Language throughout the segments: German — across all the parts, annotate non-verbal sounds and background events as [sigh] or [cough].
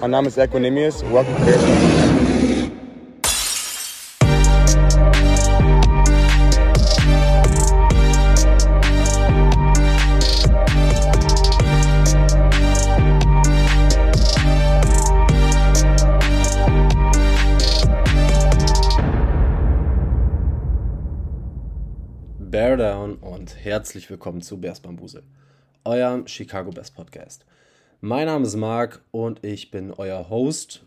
Mein Name ist Equinemius. Welcome to Bears. Bear Down und herzlich willkommen zu Bears Bambusel, eurem Chicago Bears Podcast. Mein Name ist Marc und ich bin euer Host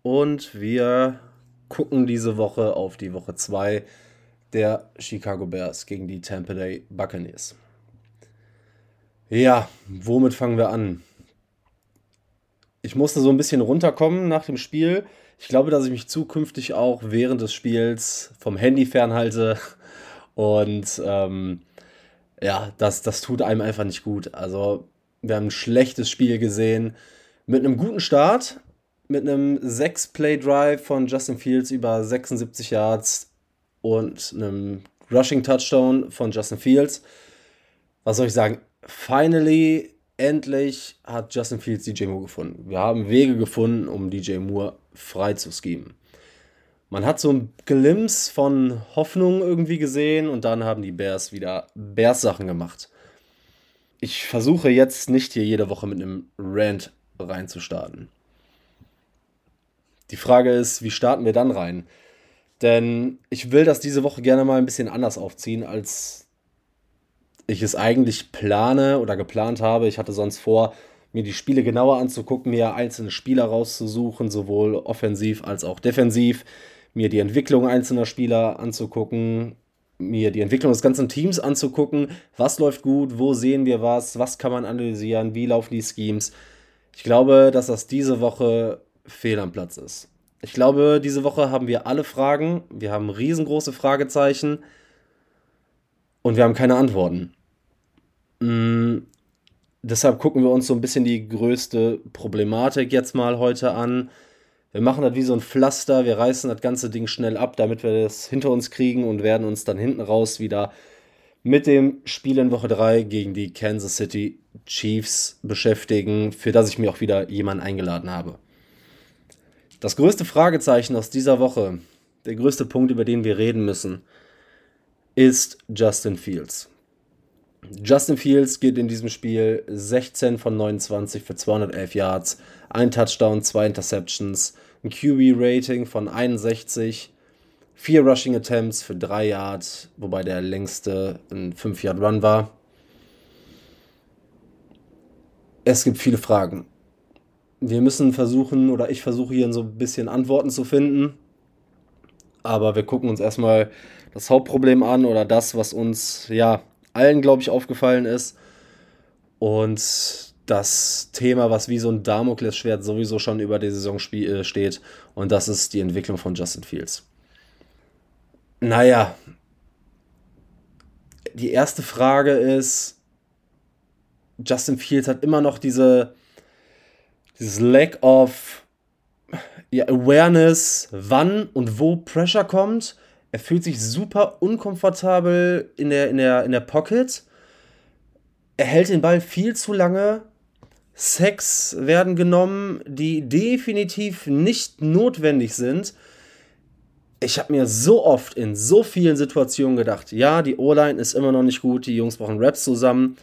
und wir gucken diese Woche auf die Woche 2 der Chicago Bears gegen die Tampa Bay Buccaneers. Ja, womit fangen wir an? Ich musste so ein bisschen runterkommen nach dem Spiel. Ich glaube, dass ich mich zukünftig auch während des Spiels vom Handy fernhalte und ähm, ja, das, das tut einem einfach nicht gut. Also, wir haben ein schlechtes Spiel gesehen. Mit einem guten Start, mit einem 6-Play-Drive von Justin Fields über 76 Yards und einem Rushing-Touchdown von Justin Fields. Was soll ich sagen? Finally, endlich hat Justin Fields DJ Moore gefunden. Wir haben Wege gefunden, um DJ Moore frei zu schemen man hat so ein Glimpse von Hoffnung irgendwie gesehen und dann haben die Bears wieder Bears-Sachen gemacht. Ich versuche jetzt nicht hier jede Woche mit einem Rant reinzustarten. Die Frage ist, wie starten wir dann rein? Denn ich will das diese Woche gerne mal ein bisschen anders aufziehen, als ich es eigentlich plane oder geplant habe. Ich hatte sonst vor, mir die Spiele genauer anzugucken, mir einzelne Spieler rauszusuchen, sowohl offensiv als auch defensiv, mir die Entwicklung einzelner Spieler anzugucken, mir die Entwicklung des ganzen Teams anzugucken, was läuft gut, wo sehen wir was, was kann man analysieren, wie laufen die Schemes. Ich glaube, dass das diese Woche fehl am Platz ist. Ich glaube, diese Woche haben wir alle Fragen, wir haben riesengroße Fragezeichen und wir haben keine Antworten. Mhm. Deshalb gucken wir uns so ein bisschen die größte Problematik jetzt mal heute an wir machen das wie so ein Pflaster, wir reißen das ganze Ding schnell ab, damit wir das hinter uns kriegen und werden uns dann hinten raus wieder mit dem Spiel in Woche 3 gegen die Kansas City Chiefs beschäftigen, für das ich mir auch wieder jemanden eingeladen habe. Das größte Fragezeichen aus dieser Woche, der größte Punkt, über den wir reden müssen, ist Justin Fields. Justin Fields geht in diesem Spiel 16 von 29 für 211 Yards, ein Touchdown, zwei Interceptions, ein QB-Rating von 61, vier Rushing Attempts für 3 Yards, wobei der längste ein 5-Yard-Run war. Es gibt viele Fragen. Wir müssen versuchen, oder ich versuche hier so ein bisschen Antworten zu finden. Aber wir gucken uns erstmal das Hauptproblem an oder das, was uns ja allen, glaube ich, aufgefallen ist. Und das Thema, was wie so ein Damoklesschwert sowieso schon über die Saison äh, steht. Und das ist die Entwicklung von Justin Fields. Naja, die erste Frage ist, Justin Fields hat immer noch diese, dieses Lack of ja, Awareness, wann und wo Pressure kommt. Er fühlt sich super unkomfortabel in der, in der, in der Pocket. Er hält den Ball viel zu lange Sex werden genommen, die definitiv nicht notwendig sind. Ich habe mir so oft in so vielen Situationen gedacht, ja, die O-Line ist immer noch nicht gut, die Jungs brauchen Raps zusammen.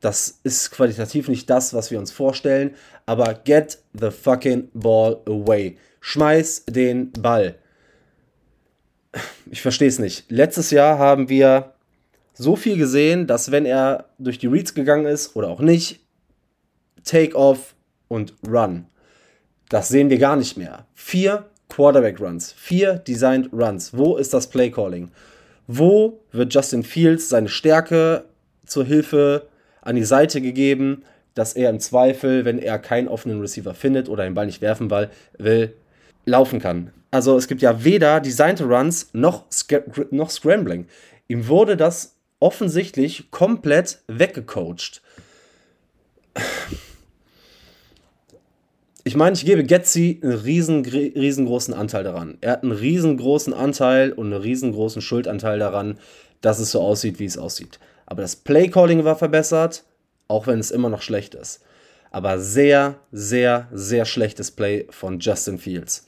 Das ist qualitativ nicht das, was wir uns vorstellen, aber get the fucking ball away. Schmeiß den Ball. Ich verstehe es nicht. Letztes Jahr haben wir so viel gesehen, dass wenn er durch die Reads gegangen ist oder auch nicht, Take-Off und Run. Das sehen wir gar nicht mehr. Vier Quarterback-Runs, vier Designed Runs. Wo ist das Play-Calling? Wo wird Justin Fields seine Stärke zur Hilfe an die Seite gegeben, dass er im Zweifel, wenn er keinen offenen Receiver findet oder den Ball nicht werfen will, laufen kann? Also es gibt ja weder designte Runs noch, noch Scrambling. Ihm wurde das offensichtlich komplett weggecoacht ich meine, ich gebe Getzi einen riesen, riesengroßen Anteil daran. Er hat einen riesengroßen Anteil und einen riesengroßen Schuldanteil daran, dass es so aussieht, wie es aussieht. Aber das Playcalling war verbessert, auch wenn es immer noch schlecht ist. aber sehr, sehr, sehr schlechtes Play von Justin Fields.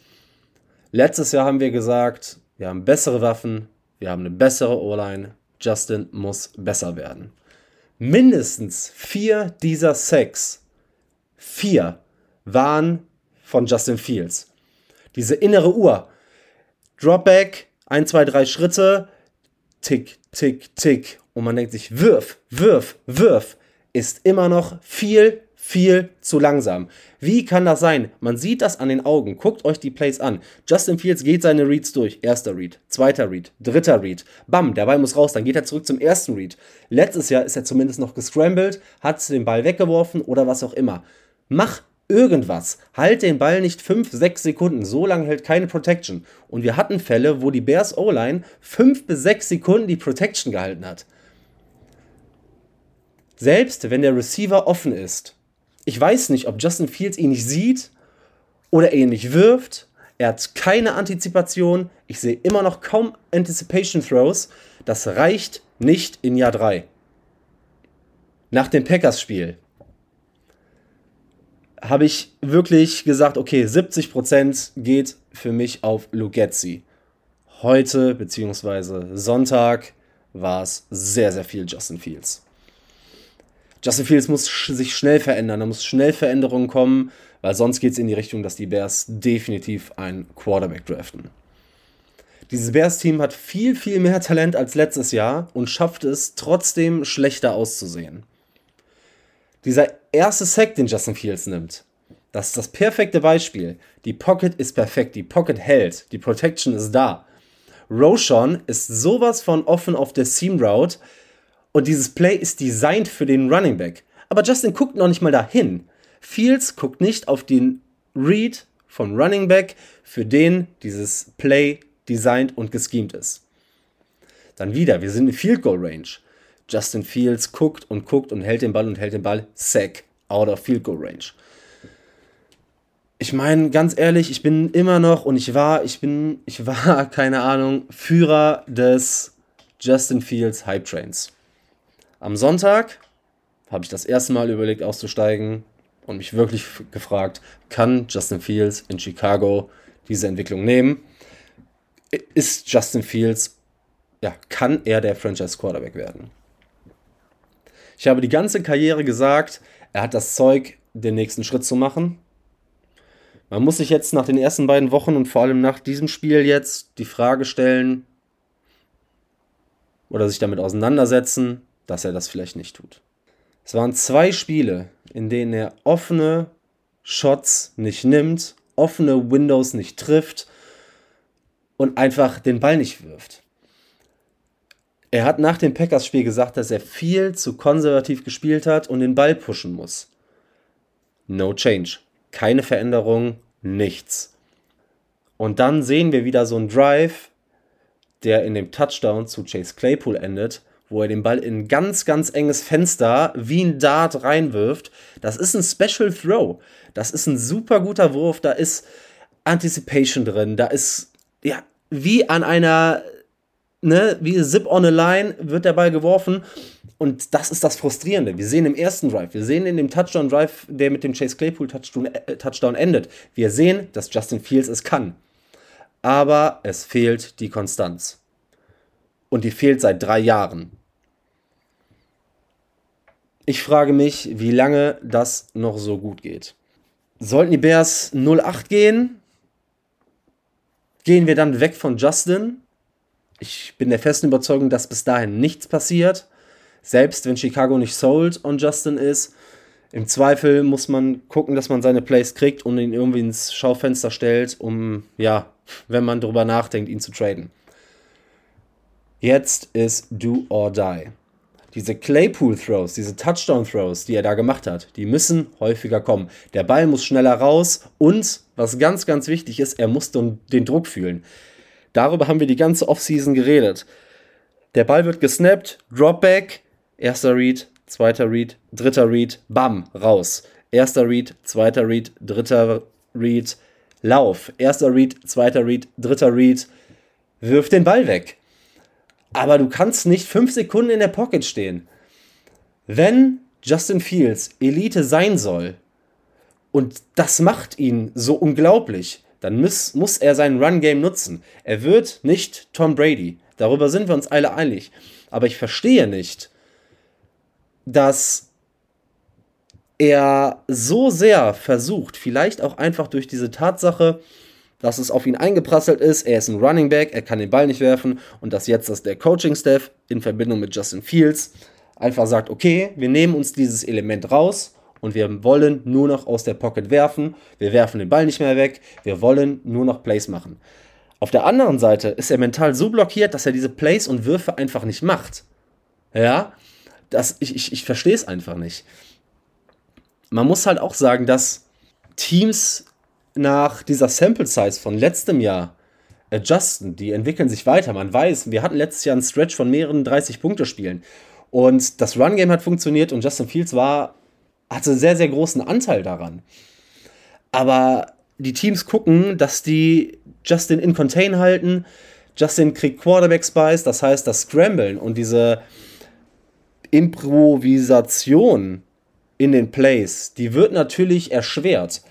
Letztes Jahr haben wir gesagt, wir haben bessere Waffen, wir haben eine bessere O-Line. Justin muss besser werden. Mindestens vier dieser Sacks, vier, waren von Justin Fields. Diese innere Uhr. Dropback, ein, zwei, drei Schritte, tick, tick, tick. Und man denkt sich, wirf, wirf, wirf, ist immer noch viel, viel zu langsam. Wie kann das sein? Man sieht das an den Augen. Guckt euch die Plays an. Justin Fields geht seine Reads durch. Erster Read, zweiter Read, dritter Read. Bam, der Ball muss raus. Dann geht er zurück zum ersten Read. Letztes Jahr ist er zumindest noch gescrambled, hat den Ball weggeworfen oder was auch immer. Mach irgendwas. Halt den Ball nicht 5, 6 Sekunden. So lange hält keine Protection. Und wir hatten Fälle, wo die Bears O-Line 5 bis 6 Sekunden die Protection gehalten hat. Selbst wenn der Receiver offen ist, ich weiß nicht, ob Justin Fields ihn nicht sieht oder er ihn nicht wirft. Er hat keine Antizipation. Ich sehe immer noch kaum Anticipation Throws. Das reicht nicht in Jahr 3. Nach dem Packers-Spiel habe ich wirklich gesagt, okay, 70% geht für mich auf Lugetzi. Heute, beziehungsweise Sonntag, war es sehr, sehr viel Justin Fields. Justin Fields muss sich schnell verändern, da muss schnell Veränderungen kommen, weil sonst geht es in die Richtung, dass die Bears definitiv einen Quarterback draften. Dieses Bears-Team hat viel, viel mehr Talent als letztes Jahr und schafft es trotzdem schlechter auszusehen. Dieser erste Sack, den Justin Fields nimmt, das ist das perfekte Beispiel. Die Pocket ist perfekt, die Pocket hält, die Protection ist da. Roshan ist sowas von offen auf der Seam Route, und dieses Play ist designed für den Running Back. Aber Justin guckt noch nicht mal dahin. Fields guckt nicht auf den Read vom Running Back, für den dieses Play designt und geschemt ist. Dann wieder, wir sind in Field Goal Range. Justin Fields guckt und guckt und hält den Ball und hält den Ball. Sack, out of Field Goal Range. Ich meine, ganz ehrlich, ich bin immer noch und ich war, ich bin, ich war, [laughs] keine Ahnung, Führer des Justin Fields Hype Trains. Am Sonntag habe ich das erste Mal überlegt auszusteigen und mich wirklich gefragt, kann Justin Fields in Chicago diese Entwicklung nehmen? Ist Justin Fields, ja, kann er der Franchise Quarterback werden? Ich habe die ganze Karriere gesagt, er hat das Zeug, den nächsten Schritt zu machen. Man muss sich jetzt nach den ersten beiden Wochen und vor allem nach diesem Spiel jetzt die Frage stellen oder sich damit auseinandersetzen, dass er das vielleicht nicht tut. Es waren zwei Spiele, in denen er offene Shots nicht nimmt, offene Windows nicht trifft und einfach den Ball nicht wirft. Er hat nach dem Packers-Spiel gesagt, dass er viel zu konservativ gespielt hat und den Ball pushen muss. No change. Keine Veränderung, nichts. Und dann sehen wir wieder so einen Drive, der in dem Touchdown zu Chase Claypool endet, wo er den Ball in ein ganz, ganz enges Fenster wie ein Dart reinwirft. Das ist ein Special Throw. Das ist ein super guter Wurf. Da ist Anticipation drin. Da ist, ja, wie an einer, ne, wie Zip on a Line wird der Ball geworfen. Und das ist das Frustrierende. Wir sehen im ersten Drive, wir sehen in dem Touchdown-Drive, der mit dem Chase Claypool Touchdown, äh, endet, wir sehen, dass Justin Fields es kann. Aber es fehlt die Konstanz. Und die fehlt seit drei Jahren. Ich frage mich, wie lange das noch so gut geht. Sollten die Bears 0-8 gehen, gehen wir dann weg von Justin. Ich bin der festen Überzeugung, dass bis dahin nichts passiert. Selbst wenn Chicago nicht sold on Justin ist. Im Zweifel muss man gucken, dass man seine Plays kriegt und ihn irgendwie ins Schaufenster stellt, um, ja, wenn man darüber nachdenkt, ihn zu traden. Jetzt ist do or die diese Claypool-Throws, diese Touchdown-Throws, die er da gemacht hat, die müssen häufiger kommen. Der Ball muss schneller raus und, was ganz, ganz wichtig ist, er muss den, Druck fühlen. Darüber haben wir die ganze Offseason geredet. Der Ball wird gesnappt, Dropback, erster Read, zweiter Read, dritter Read, bam, raus. Erster Read, zweiter Read, dritter Read, Lauf. Erster Read, zweiter Read, dritter Read, wirf den Ball weg. Aber du kannst nicht fünf Sekunden in der Pocket stehen. Wenn Justin Fields Elite sein soll, Und das macht ihn so unglaublich. Dann muss, muss er sein Run-Game nutzen. Er wird nicht Tom Brady. Darüber sind wir uns alle einig. Aber ich verstehe nicht, dass er so sehr versucht, vielleicht auch einfach durch diese Tatsache, dass es auf ihn eingeprasselt ist, er ist ein Running Back, er kann den Ball nicht werfen und dass jetzt dass der Coaching-Staff in Verbindung mit Justin Fields einfach sagt, okay, wir nehmen uns dieses Element raus und wir wollen nur noch aus der Pocket werfen, wir werfen den Ball nicht mehr weg, wir wollen nur noch Plays machen. Auf der anderen Seite ist er mental so blockiert, dass er diese Plays und Würfe einfach nicht macht. Ja, das, ich, ich, ich verstehe es einfach nicht. Man muss halt auch sagen, dass Teams nach dieser Sample Size von letztem Jahr adjusten, die entwickeln sich weiter. Man weiß, wir hatten letztes Jahr einen Stretch von mehreren 30-Punkte-Spielen. Und das Run-Game hat funktioniert und Justin Fields war, hatte sehr, sehr großen Anteil daran. Aber die Teams gucken, dass die Justin in Contain halten. Justin kriegt Quarterback Spice, das heißt, das Scramblen und diese Improvisation in den Plays, die wird natürlich erschwert.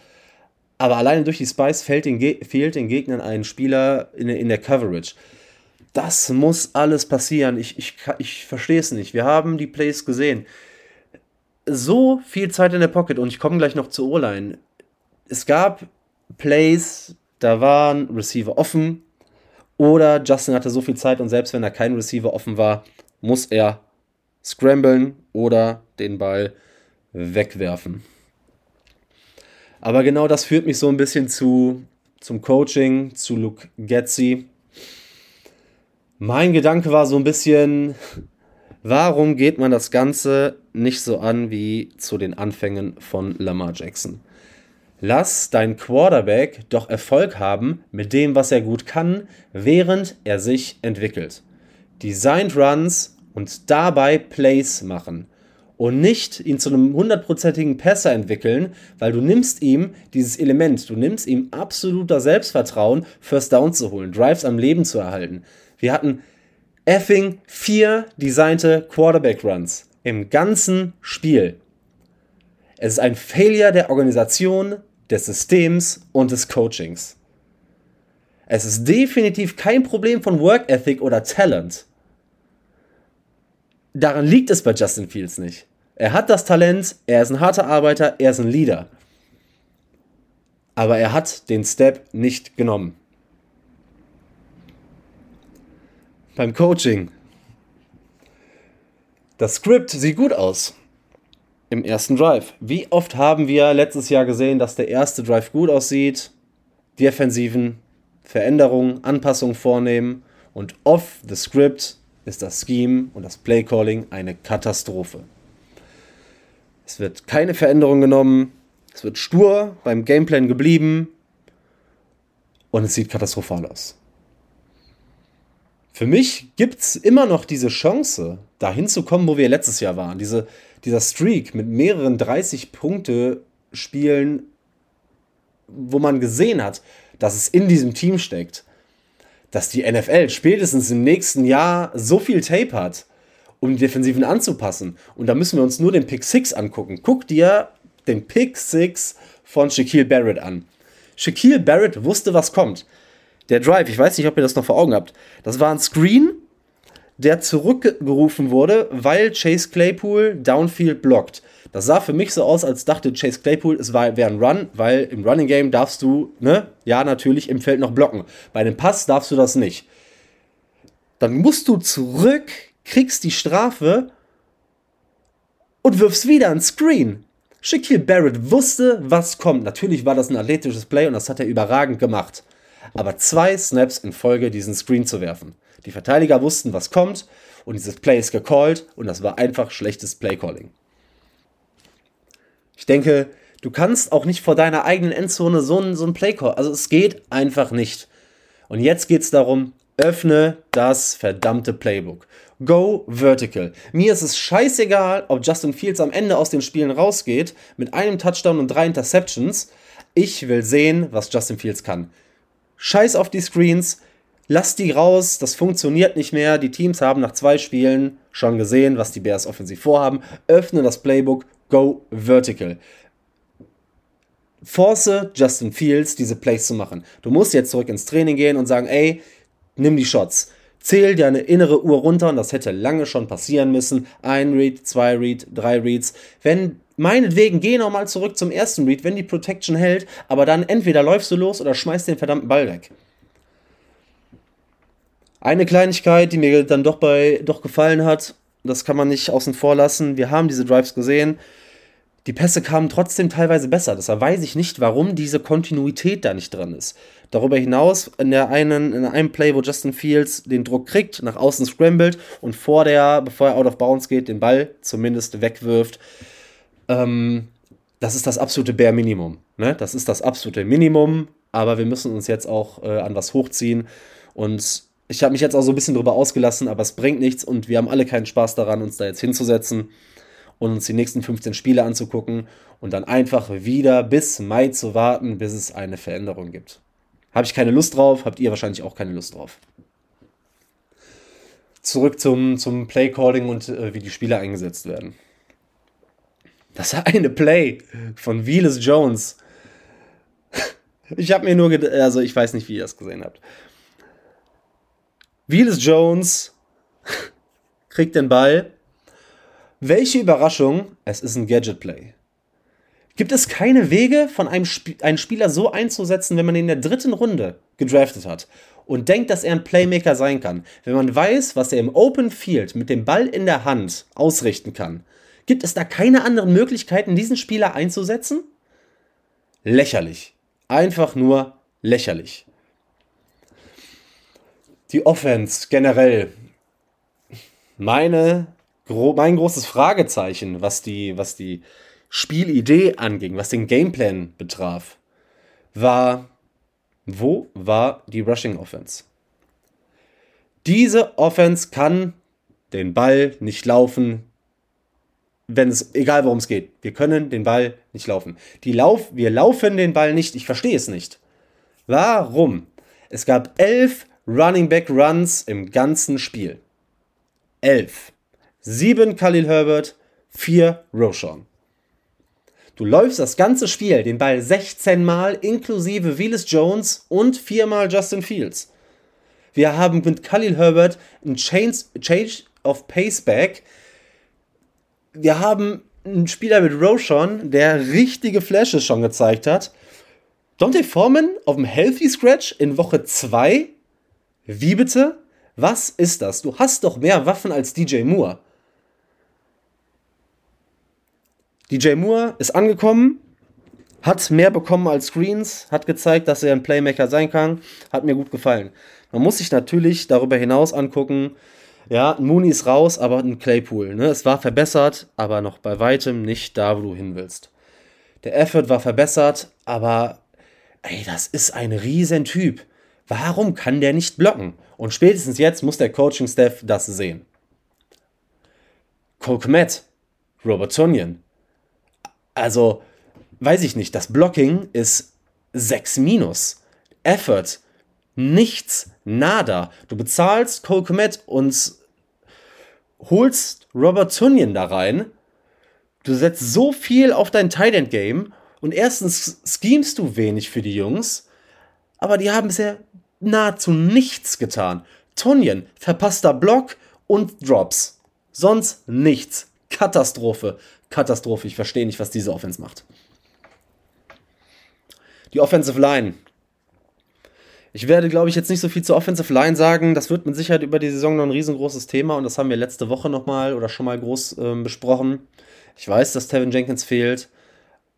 Aber alleine durch die Spice fehlt den, fehlt den Gegnern ein Spieler in, in der Coverage. Das muss alles passieren. Ich, ich, ich verstehe es nicht. Wir haben die Plays gesehen. So viel Zeit in der Pocket und ich komme gleich noch zur O-Line. Es gab Plays, da waren Receiver offen oder Justin hatte so viel Zeit und selbst wenn da kein Receiver offen war, muss er scramblen oder den Ball wegwerfen. Aber genau das führt mich so ein bisschen zu, zum Coaching, zu Luke Getzi. Mein Gedanke war so ein bisschen, warum geht man das Ganze nicht so an wie zu den Anfängen von Lamar Jackson? Lass dein Quarterback doch Erfolg haben mit dem, was er gut kann, während er sich entwickelt. Designed Runs und dabei Plays machen und nicht ihn zu einem hundertprozentigen Passer entwickeln, weil du nimmst ihm dieses Element, du nimmst ihm absoluter Selbstvertrauen, First Down zu holen, Drives am Leben zu erhalten. Wir hatten effing vier designte Quarterback Runs im ganzen Spiel. Es ist ein Failure der Organisation, des Systems und des Coachings. Es ist definitiv kein Problem von Work Ethic oder Talent daran liegt es bei Justin Fields nicht. Er hat das Talent, er ist ein harter Arbeiter, er ist ein Leader. Aber er hat den Step nicht genommen. Beim Coaching. Das Skript sieht gut aus. Im ersten Drive. Wie oft haben wir letztes Jahr gesehen, dass der erste Drive gut aussieht, Defensiven Veränderungen, Anpassungen vornehmen und off the script ist das Scheme und das Playcalling eine Katastrophe. Es wird keine Veränderung genommen, es wird stur beim Gameplan geblieben und es sieht katastrophal aus. Für mich gibt es immer noch diese Chance, dahin zu kommen, wo wir letztes Jahr waren. Diese, dieser Streak mit mehreren 30-Punkte-Spielen, wo man gesehen hat, dass es in diesem Team steckt dass die NFL spätestens im nächsten Jahr so viel Tape hat, um die Defensiven anzupassen. Und da müssen wir uns nur den Pick 6 angucken. Guck dir den Pick 6 von Shaquille Barrett an. Shaquille Barrett wusste, was kommt. Der Drive, ich weiß nicht, ob ihr das noch vor Augen habt, das war ein Screen, der zurückgerufen wurde, weil Chase Claypool Downfield blockt. Das sah für mich so aus, als dachte Chase Claypool, es wäre ein Run, weil im Running Game darfst du, ne, ja, natürlich im Feld noch blocken. Bei einem Pass darfst du das nicht. Dann musst du zurück, kriegst die Strafe und wirfst wieder ein Screen. Shaquille Barrett wusste, was kommt. Natürlich war das ein athletisches Play und das hat er überragend gemacht. Aber zwei Snaps in Folge diesen Screen zu werfen. Die Verteidiger wussten, was kommt und dieses Play ist gecallt und das war einfach schlechtes Playcalling. Ich denke, du kannst auch nicht vor deiner eigenen Endzone so ein, so ein Playcall. Also es geht einfach nicht. Und jetzt geht es darum, öffne das verdammte Playbook. Go vertical. Mir ist es scheißegal, ob Justin Fields am Ende aus den Spielen rausgeht mit einem Touchdown und drei Interceptions. Ich will sehen, was Justin Fields kann. Scheiß auf die Screens, lass die raus, das funktioniert nicht mehr. Die Teams haben nach zwei Spielen schon gesehen, was die Bears offensiv vorhaben. Öffne das Playbook, go vertical. force Justin Fields, diese Plays zu machen. Du musst jetzt zurück ins Training gehen und sagen, ey, nimm die Shots. Zähl deine innere Uhr runter und das hätte lange schon passieren müssen. Ein Read, zwei Read, drei Reads. Wenn, meinetwegen, geh nochmal zurück zum ersten Read, wenn die Protection hält, aber dann entweder läufst du los oder schmeißt den verdammten Ball weg. Eine Kleinigkeit, die mir dann doch bei doch gefallen hat, das kann man nicht außen vor lassen. Wir haben diese Drives gesehen. Die Pässe kamen trotzdem teilweise besser. Deshalb weiß ich nicht, warum diese Kontinuität da nicht dran ist. Darüber hinaus, in, der einen, in einem Play, wo Justin Fields den Druck kriegt, nach außen scrambled und vor der, bevor er out of bounds geht, den Ball zumindest wegwirft. Ähm, das ist das absolute Bare Minimum. Ne? Das ist das absolute Minimum, aber wir müssen uns jetzt auch äh, an was hochziehen. Und ich habe mich jetzt auch so ein bisschen drüber ausgelassen, aber es bringt nichts und wir haben alle keinen Spaß daran, uns da jetzt hinzusetzen und uns die nächsten 15 Spiele anzugucken und dann einfach wieder bis Mai zu warten, bis es eine Veränderung gibt. Habe ich keine Lust drauf, habt ihr wahrscheinlich auch keine Lust drauf. Zurück zum, zum Play-Calling und äh, wie die Spieler eingesetzt werden. Das eine Play von Wheelis Jones. [laughs] Ich habe mir nur also ich weiß nicht, wie ihr das gesehen habt. Wheelis Jones [laughs] kriegt den Ball. Welche Überraschung, es ist ein Gadget-Play. Gibt es keine Wege, von einem Sp einen Spieler so einzusetzen, wenn man ihn in der dritten Runde gedraftet hat und denkt, dass er ein Playmaker sein kann? Wenn man weiß, was er im Open Field mit dem Ball in der Hand ausrichten kann, gibt es da keine anderen Möglichkeiten, diesen Spieler einzusetzen? Lächerlich. Einfach nur lächerlich die Offense generell. Meine, mein großes Fragezeichen, was die, was die Spielidee anging, was den Gameplan betraf, war, wo war die Rushing Offense? Diese Offense kann den Ball nicht laufen, wenn es, egal worum es geht. Wir können den Ball nicht laufen. Die Lauf, wir laufen den Ball nicht. Ich verstehe es nicht. Warum? Es gab elf Running Back Runs im ganzen Spiel. 11. 7 Khalil Herbert, 4 Roshan. Du läufst das ganze Spiel den Ball 16 Mal inklusive Willis Jones und 4 Mal Justin Fields. Wir haben mit Khalil Herbert ein Change, of Pace Back. Wir haben einen Spieler mit Roshan, der richtige Flashes schon gezeigt hat. Dante Foreman auf dem Healthy Scratch in Woche 2 wie bitte? Was ist das? Du hast doch mehr Waffen als DJ Moore. DJ Moore ist angekommen, hat mehr bekommen als Screens, hat gezeigt, dass er ein Playmaker sein kann, hat mir gut gefallen. Man muss sich natürlich darüber hinaus angucken, ja, Mooney ist raus, aber ein Claypool. Ne? Es war verbessert, aber noch bei weitem nicht da, wo du hin willst. Der Effort war verbessert, aber ey, das ist ein Riesentyp. Warum kann der nicht blocken? Und spätestens jetzt muss der Coaching-Staff das sehen. Cole Kmet, Robert Tonyan. Also, weiß ich nicht, das Blocking ist 6 minus. Effort, nichts, nada. Du bezahlst Cole Kmet und holst Robert Tonyan da rein. Du setzt so viel auf dein Tight End Game und erstens schemst du wenig für die Jungs, aber die haben bisher nahezu nichts getan. Tonjen, verpasster Block und Drops. Sonst nichts. Katastrophe. Katastrophe. Ich verstehe nicht, was diese Offense macht. Die Offensive Line. Ich werde, glaube ich, jetzt nicht so viel zur Offensive Line sagen. Das wird mit Sicherheit über die Saison noch ein riesengroßes Thema und das haben wir letzte Woche nochmal oder schon mal groß äh, besprochen. Ich weiß, dass Tevin Jenkins fehlt,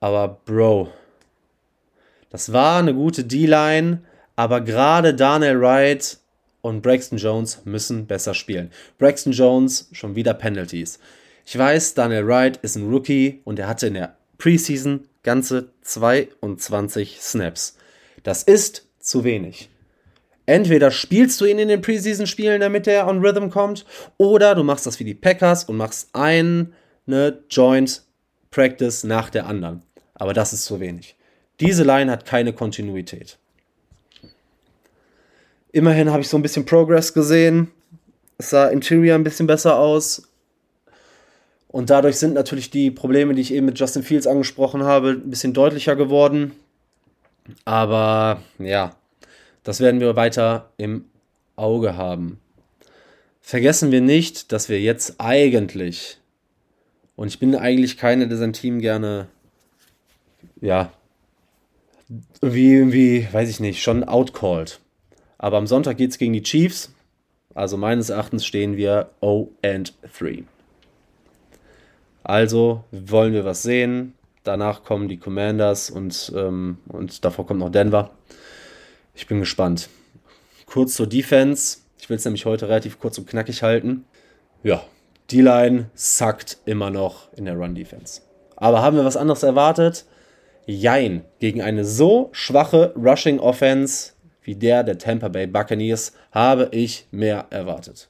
aber Bro, das war eine gute D-Line aber gerade Daniel Wright und Braxton Jones müssen besser spielen. Braxton Jones schon wieder Penalties. Ich weiß, Daniel Wright ist ein Rookie und er hatte in der Preseason ganze 22 Snaps. Das ist zu wenig. Entweder spielst du ihn in den Preseason-Spielen, damit er on Rhythm kommt, oder du machst das wie die Packers und machst eine Joint Practice nach der anderen. Aber das ist zu wenig. Diese Line hat keine Kontinuität. Immerhin habe ich so ein bisschen Progress gesehen. Es sah Interior ein bisschen besser aus. Und dadurch sind natürlich die Probleme, die ich eben mit Justin Fields angesprochen habe, ein bisschen deutlicher geworden. Aber ja, das werden wir weiter im Auge haben. Vergessen wir nicht, dass wir jetzt eigentlich, und ich bin eigentlich keiner, der sein Team gerne, ja, wie, irgendwie, weiß ich nicht, schon outcalled. Aber am Sonntag geht es gegen die Chiefs. Also meines Erachtens stehen wir 0 and 3. Also wollen wir was sehen. Danach kommen die Commanders und, ähm, und davor kommt noch Denver. Ich bin gespannt. Kurz zur Defense. Ich will es nämlich heute relativ kurz und knackig halten. Ja, die Line sackt immer noch in der Run-Defense. Aber haben wir was anderes erwartet? Jein. Gegen eine so schwache Rushing-Offense wie der der Tampa Bay Buccaneers habe ich mehr erwartet.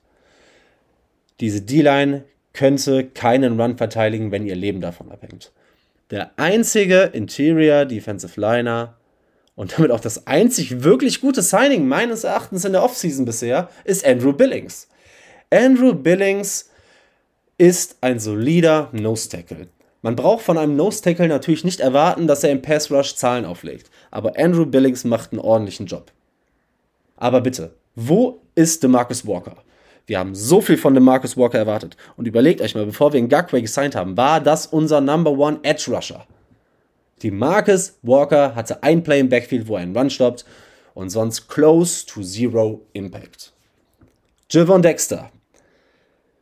Diese D-Line könnte keinen Run verteidigen, wenn ihr Leben davon abhängt. Der einzige Interior Defensive Liner und damit auch das einzig wirklich gute Signing meines Erachtens in der Offseason bisher ist Andrew Billings. Andrew Billings ist ein solider Nose Tackle. Man braucht von einem Nose Tackle natürlich nicht erwarten, dass er im Pass Rush Zahlen auflegt, aber Andrew Billings macht einen ordentlichen Job. Aber bitte, wo ist DeMarcus Walker? Wir haben so viel von DeMarcus Walker erwartet. Und überlegt euch mal, bevor wir ihn Gagway gesigned haben, war das unser Number One Edge Rusher. DeMarcus Walker hatte ein Play im Backfield, wo er einen Run stoppt und sonst close to zero Impact. Javon Dexter.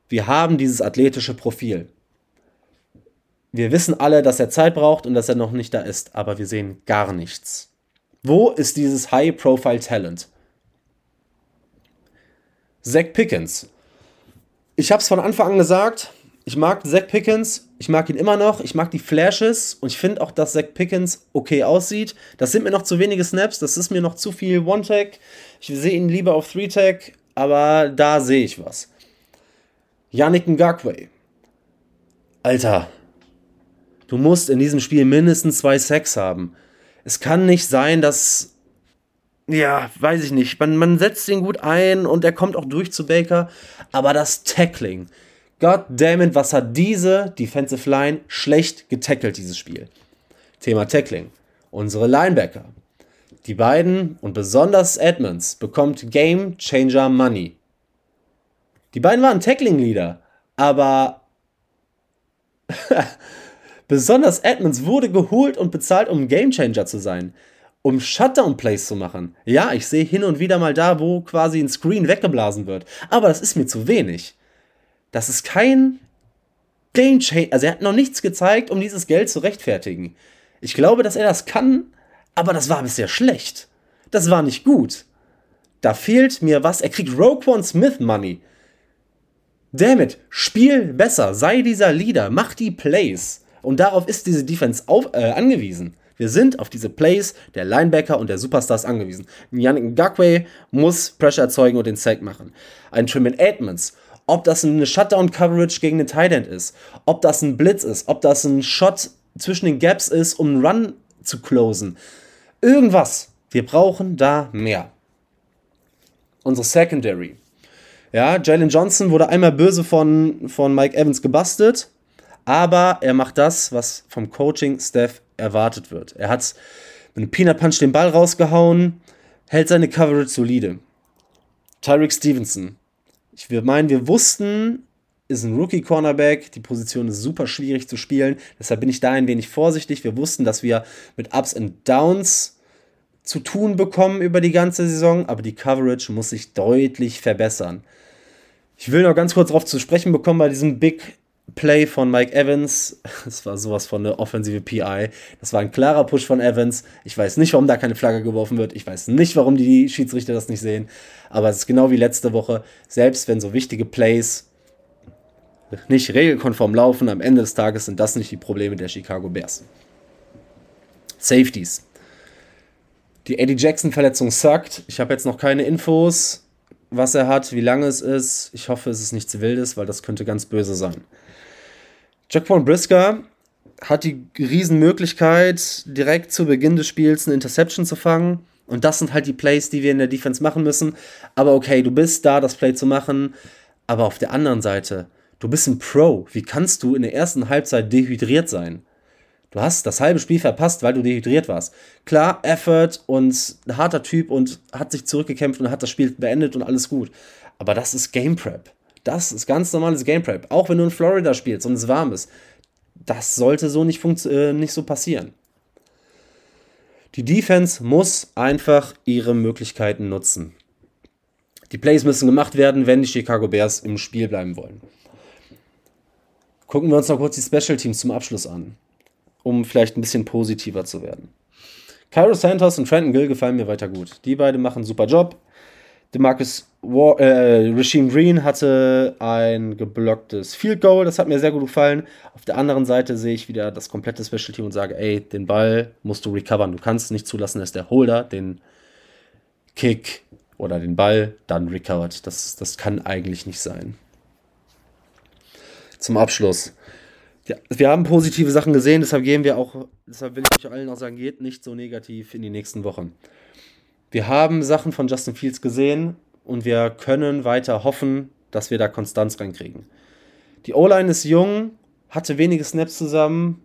Wir haben dieses athletische Profil. Wir wissen alle, dass er Zeit braucht und dass er noch nicht da ist, aber wir sehen gar nichts. Wo ist dieses High-Profile-Talent? Zach Pickens. Ich habe es von Anfang an gesagt, ich mag Zach Pickens, ich mag ihn immer noch, ich mag die Flashes und ich finde auch, dass Zach Pickens okay aussieht. Das sind mir noch zu wenige Snaps, das ist mir noch zu viel One-Tag. Ich sehe ihn lieber auf Three-Tag, aber da sehe ich was. Yannick Ngakwe. Alter, du musst in diesem Spiel mindestens zwei Sacks haben. Es kann nicht sein, dass ja, weiß ich nicht. Man, man setzt ihn gut ein und er kommt auch durch zu Baker. Aber das Tackling. God damn it, was hat diese Defensive Line schlecht getackelt, dieses Spiel? Thema Tackling. Unsere Linebacker. Die beiden und besonders Edmonds bekommt Game Changer Money. Die beiden waren Tackling-Leader, aber [laughs] besonders Edmonds wurde geholt und bezahlt, um Game Changer zu sein um Shutdown-Plays zu machen. Ja, ich sehe hin und wieder mal da, wo quasi ein Screen weggeblasen wird. Aber das ist mir zu wenig. Das ist kein Game Change. Also er hat noch nichts gezeigt, um dieses Geld zu rechtfertigen. Ich glaube, dass er das kann, aber das war bisher schlecht. Das war nicht gut. Da fehlt mir was. Er kriegt Roquan Smith Money. Damn it, spiel besser, sei dieser Leader, mach die Plays. Und darauf ist diese Defense auf, äh, angewiesen. Wir sind auf diese Plays der Linebacker und der Superstars angewiesen. Yannick Ngakwe muss Pressure erzeugen und den Sack machen. Ein Tremaine Edmonds, ob das eine Shutdown-Coverage gegen den Tight End ist, ob das ein Blitz ist, ob das ein Shot zwischen den Gaps ist, um einen Run zu closen. Irgendwas. Wir brauchen da mehr. Unsere Secondary. Ja, Jalen Johnson wurde einmal böse von, von Mike Evans gebastelt, aber er macht das, was vom Coaching-Staff erwartet wird. Er hat mit einem Peanut Punch den Ball rausgehauen, hält seine Coverage solide. Tyreek Stevenson. Ich meine, wir wussten, ist ein Rookie-Cornerback. Die Position ist super schwierig zu spielen. Deshalb bin ich da ein wenig vorsichtig. Wir wussten, dass wir mit Ups und Downs zu tun bekommen über die ganze Saison, aber die Coverage muss sich deutlich verbessern. Ich will noch ganz kurz darauf zu sprechen bekommen bei diesem Big Play von Mike Evans, [laughs] das war sowas von eine offensive PI. Das war ein klarer Push von Evans. Ich weiß nicht, warum da keine Flagge geworfen wird. Ich weiß nicht, warum die Schiedsrichter das nicht sehen. Aber es ist genau wie letzte Woche. Selbst wenn so wichtige Plays nicht regelkonform laufen, am Ende des Tages sind das nicht die Probleme der Chicago Bears. Safeties. Die Eddie Jackson-Verletzung sagt, ich habe jetzt noch keine Infos, was er hat, wie lange es ist. Ich hoffe, es ist nichts Wildes, weil das könnte ganz böse sein. Jaquan Brisker hat die Riesenmöglichkeit, direkt zu Beginn des Spiels eine Interception zu fangen. Und das sind halt die Plays, die wir in der Defense machen müssen. Aber okay, du bist da, das Play zu machen. Aber auf der anderen Seite, Du bist ein Pro. Wie kannst du in der ersten Halbzeit dehydriert sein? Du hast das halbe Spiel verpasst, weil du dehydriert warst. Klar, Effort und ein harter Typ und hat sich zurückgekämpft und hat das Spiel beendet und alles gut. Aber das ist Game Prep. Das ist ganz normales Game Prep. Auch wenn du in Florida spielst und es warm ist. Das sollte so nicht, äh, nicht so passieren. Die Defense muss einfach ihre Möglichkeiten nutzen. Die Plays müssen gemacht werden, wenn die Chicago Bears im Spiel bleiben wollen. Gucken wir uns noch kurz die Special Teams zum Abschluss an, um vielleicht ein bisschen positiver zu werden. Cairo Santos und Trenton Gill gefallen mir weiter gut. Die beiden machen einen super Job. DeMarcus War, äh, Regime Green hatte ein geblocktes Field Goal, das hat mir sehr gut gefallen. Auf der anderen Seite sehe ich wieder das komplette Special Team und sage, ey, den Ball musst du recovern. Du kannst nicht zulassen, dass der Holder den Kick oder den Ball dann recovert. Das, das kann eigentlich nicht sein. Zum Abschluss. Ja, wir haben positive Sachen gesehen, deshalb gehen wir auch, deshalb will ich euch allen auch sagen, geht nicht so negativ in die nächsten Wochen. Wir haben Sachen von Justin Fields gesehen und wir können weiter hoffen, dass wir da Konstanz reinkriegen. Die O-Line ist jung, hatte wenige Snaps zusammen,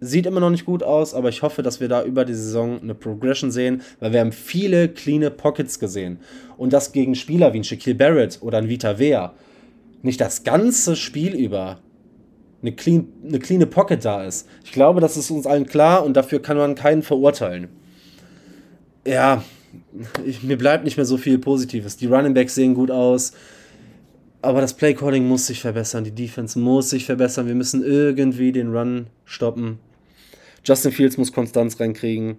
sieht immer noch nicht gut aus, aber ich hoffe, dass wir da über die Saison eine Progression sehen, weil wir haben viele clean Pockets gesehen. Und das gegen Spieler wie ein Shaquille Barrett oder ein Vita Vea nicht das ganze Spiel über eine clean, eine clean Pocket da ist. Ich glaube, das ist uns allen klar und dafür kann man keinen verurteilen ja, ich, mir bleibt nicht mehr so viel Positives. Die Running Backs sehen gut aus, aber das Play Calling muss sich verbessern, die Defense muss sich verbessern. Wir müssen irgendwie den Run stoppen. Justin Fields muss Konstanz reinkriegen.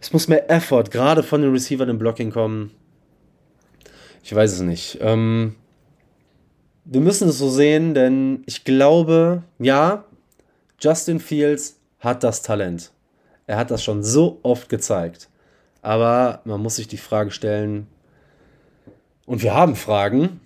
Es muss mehr Effort, gerade von den Receivern im Blocking kommen. Ich weiß es nicht. Ähm, wir müssen es so sehen, denn ich glaube, ja, Justin Fields hat das Talent. Er hat das schon so oft gezeigt. Aber man muss sich die Frage stellen, und wir haben Fragen,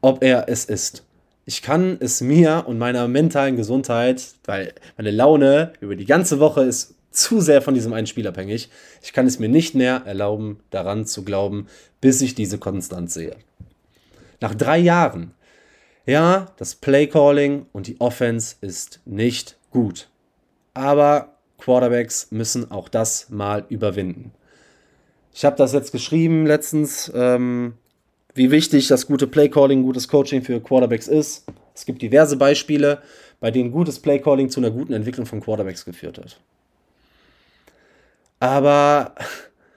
ob er es ist. Ich kann es mir und meiner mentalen Gesundheit, weil meine Laune über die ganze Woche ist zu sehr von diesem einen Spiel abhängig, ich kann es mir nicht mehr erlauben, daran zu glauben, bis ich diese Konstanz sehe. Nach drei Jahren, ja, das Playcalling und die Offense ist nicht gut. Aber Quarterbacks müssen auch das mal überwinden. Ich habe das jetzt geschrieben letztens, ähm, wie wichtig das gute Playcalling, gutes Coaching für Quarterbacks ist. Es gibt diverse Beispiele, bei denen gutes Playcalling zu einer guten Entwicklung von Quarterbacks geführt hat. Aber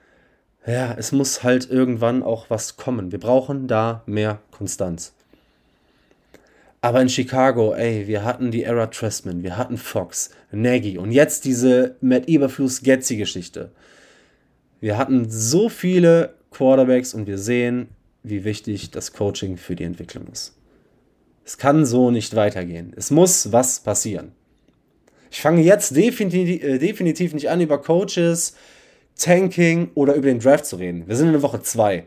[laughs] ja, es muss halt irgendwann auch was kommen. Wir brauchen da mehr Konstanz. Aber in Chicago, ey, wir hatten die Era Trestman, wir hatten Fox, Nagy und jetzt diese Matt Eberflus Getzi Geschichte. Wir hatten so viele Quarterbacks und wir sehen, wie wichtig das Coaching für die Entwicklung ist. Es kann so nicht weitergehen. Es muss was passieren. Ich fange jetzt definitiv, äh, definitiv nicht an, über Coaches, Tanking oder über den Draft zu reden. Wir sind in der Woche 2.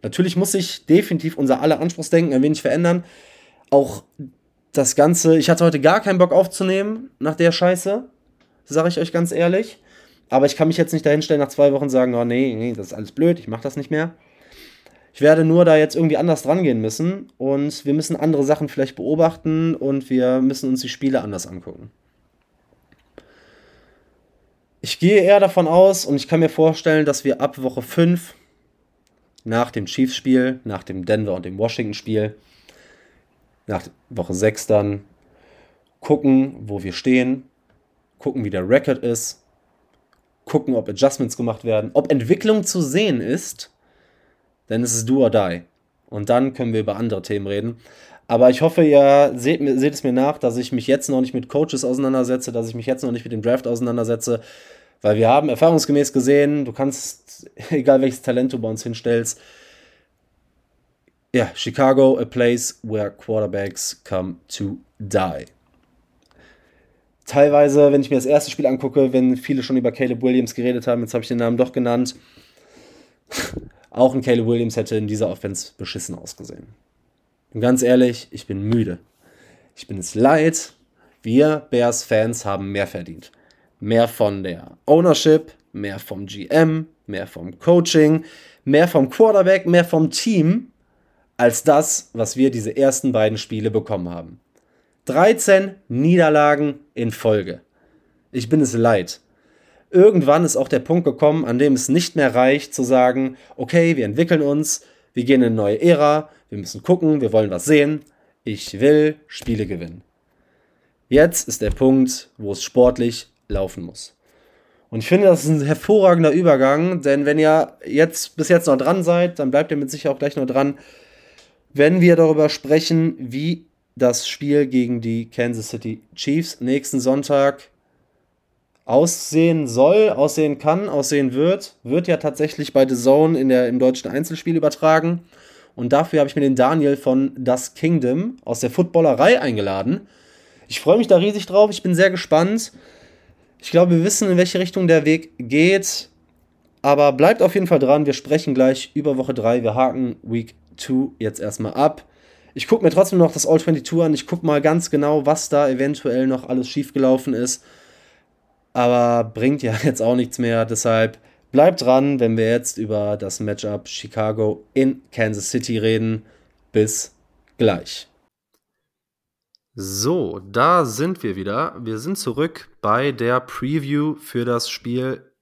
Natürlich muss sich definitiv unser aller Anspruchsdenken ein wenig verändern auch das Ganze, ich hatte heute gar keinen Bock aufzunehmen nach der Scheiße, sage ich euch ganz ehrlich. Aber ich kann mich jetzt nicht dahinstellen nach zwei Wochen sagen, oh nee, nee, das ist alles blöd, ich mache das nicht mehr. Ich werde nur da jetzt irgendwie anders dran gehen müssen und wir müssen andere Sachen vielleicht beobachten und wir müssen uns die Spiele anders angucken. Ich gehe eher davon aus und ich kann mir vorstellen, dass wir ab Woche 5 nach dem Chiefs-Spiel, nach dem Denver und dem Washington-Spiel nach Woche 6 dann gucken, wo wir stehen, gucken, wie der Record ist, gucken, ob Adjustments gemacht werden, ob Entwicklung zu sehen ist, denn es ist do or die. Und dann können wir über andere Themen reden. Aber ich hoffe, ihr seht, seht es mir nach, dass ich mich jetzt noch nicht mit Coaches auseinandersetze, dass ich mich jetzt noch nicht mit dem Draft auseinandersetze, weil wir haben erfahrungsgemäß gesehen, du kannst, [laughs] egal welches Talent du bei uns hinstellst, ja, Chicago, a place where quarterbacks come to die. Teilweise, wenn ich mir das erste Spiel angucke, wenn viele schon über Caleb Williams geredet haben, jetzt habe ich den Namen doch genannt, [laughs] auch ein Caleb Williams hätte in dieser Offense beschissen ausgesehen. Und ganz ehrlich, ich bin müde. Ich bin es leid. Wir Bears-Fans haben mehr verdient. Mehr von der Ownership, mehr vom GM, mehr vom Coaching, mehr vom Quarterback, mehr vom Team als das, was wir diese ersten beiden Spiele bekommen haben. 13 Niederlagen in Folge. Ich bin es leid. Irgendwann ist auch der Punkt gekommen, an dem es nicht mehr reicht zu sagen, okay, wir entwickeln uns, wir gehen in eine neue Ära, wir müssen gucken, wir wollen was sehen. Ich will Spiele gewinnen. Jetzt ist der Punkt, wo es sportlich laufen muss. Und ich finde, das ist ein hervorragender Übergang, denn wenn ihr jetzt bis jetzt noch dran seid, dann bleibt ihr mit Sicherheit auch gleich noch dran, wenn wir darüber sprechen, wie das Spiel gegen die Kansas City Chiefs nächsten Sonntag aussehen soll, aussehen kann, aussehen wird, wird ja tatsächlich bei The Zone in der, im deutschen Einzelspiel übertragen. Und dafür habe ich mir den Daniel von Das Kingdom aus der Footballerei eingeladen. Ich freue mich da riesig drauf, ich bin sehr gespannt. Ich glaube, wir wissen, in welche Richtung der Weg geht. Aber bleibt auf jeden Fall dran, wir sprechen gleich über Woche 3. Wir haken Week 2 jetzt erstmal ab. Ich gucke mir trotzdem noch das All 22 an. Ich gucke mal ganz genau, was da eventuell noch alles schiefgelaufen ist. Aber bringt ja [laughs] jetzt auch nichts mehr. Deshalb bleibt dran, wenn wir jetzt über das Matchup Chicago in Kansas City reden. Bis gleich. So, da sind wir wieder. Wir sind zurück bei der Preview für das Spiel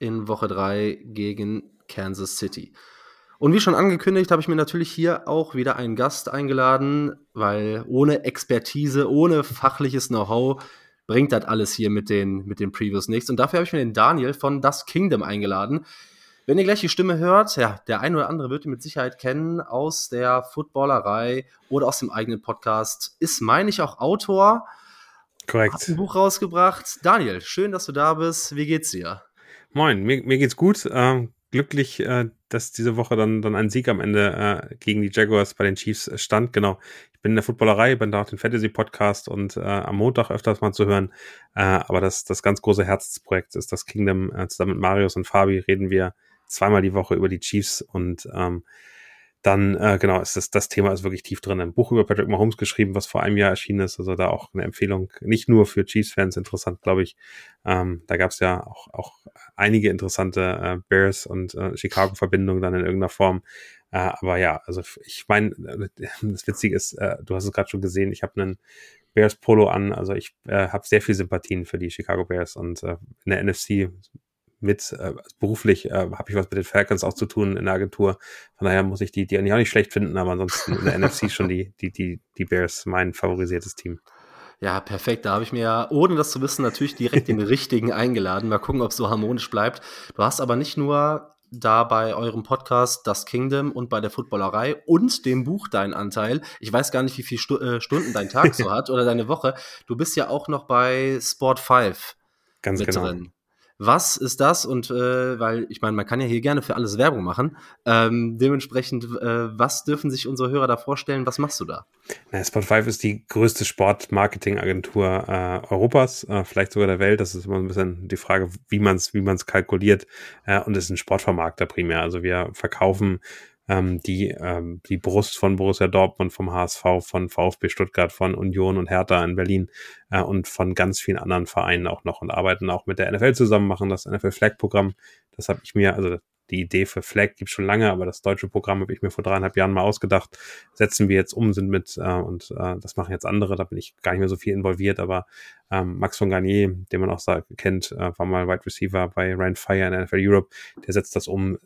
in Woche 3 gegen Kansas City. Und wie schon angekündigt, habe ich mir natürlich hier auch wieder einen Gast eingeladen, weil ohne Expertise, ohne fachliches Know-how bringt das alles hier mit den, mit den Previews nichts. Und dafür habe ich mir den Daniel von Das Kingdom eingeladen. Wenn ihr gleich die Stimme hört, ja, der eine oder andere wird ihn mit Sicherheit kennen aus der Footballerei oder aus dem eigenen Podcast. Ist, meine ich, auch Autor. Korrekt. Hat ein Buch rausgebracht. Daniel, schön, dass du da bist. Wie geht's dir? Moin, mir, mir geht's gut. Ähm, glücklich, äh, dass diese Woche dann, dann ein Sieg am Ende äh, gegen die Jaguars bei den Chiefs äh, stand. Genau. Ich bin in der Footballerei, bin da auch den Fantasy-Podcast und äh, am Montag öfters mal zu hören. Äh, aber das, das ganz große Herzensprojekt ist das Kingdom. Äh, zusammen mit Marius und Fabi reden wir zweimal die Woche über die Chiefs und ähm, dann, äh, genau, ist das, das Thema ist wirklich tief drin. Ein Buch über Patrick Mahomes geschrieben, was vor einem Jahr erschienen ist. Also da auch eine Empfehlung, nicht nur für Chiefs-Fans interessant, glaube ich. Ähm, da gab es ja auch, auch einige interessante äh, Bears und äh, Chicago-Verbindungen dann in irgendeiner Form. Äh, aber ja, also ich meine, äh, das Witzige ist, äh, du hast es gerade schon gesehen, ich habe einen Bears Polo an. Also ich äh, habe sehr viel Sympathien für die Chicago Bears und äh, in der NFC mit äh, beruflich äh, habe ich was mit den Falcons auch zu tun in der Agentur. Von daher muss ich die, die auch nicht schlecht finden, aber ansonsten in der [laughs] NFC schon die, die, die, die Bears mein favorisiertes Team. Ja, perfekt. Da habe ich mir ohne das zu wissen, natürlich direkt den [laughs] richtigen eingeladen. Mal gucken, ob es so harmonisch bleibt. Du hast aber nicht nur da bei eurem Podcast Das Kingdom und bei der Footballerei und dem Buch deinen Anteil. Ich weiß gar nicht, wie viele Stu äh, Stunden dein Tag so [laughs] hat oder deine Woche. Du bist ja auch noch bei Sport 5 Ganz mit genau. drin. Was ist das? Und äh, weil ich meine, man kann ja hier gerne für alles Werbung machen. Ähm, dementsprechend, äh, was dürfen sich unsere Hörer da vorstellen? Was machst du da? Na, Spot5 ist die größte Sportmarketingagentur äh, Europas, äh, vielleicht sogar der Welt. Das ist immer ein bisschen die Frage, wie man es wie man's kalkuliert. Äh, und ist ein Sportvermarkter primär. Also wir verkaufen ähm, die, ähm, die Brust von Borussia Dortmund, vom HSV, von VfB Stuttgart, von Union und Hertha in Berlin äh, und von ganz vielen anderen Vereinen auch noch und arbeiten auch mit der NFL zusammen, machen das NFL Flag Programm. Das habe ich mir, also die Idee für Flag gibt schon lange, aber das deutsche Programm habe ich mir vor dreieinhalb Jahren mal ausgedacht. Setzen wir jetzt um, sind mit, äh, und äh, das machen jetzt andere, da bin ich gar nicht mehr so viel involviert, aber ähm, Max von Garnier, den man auch kennt, äh, war mal Wide Receiver bei Ryan Fire in NFL Europe, der setzt das um,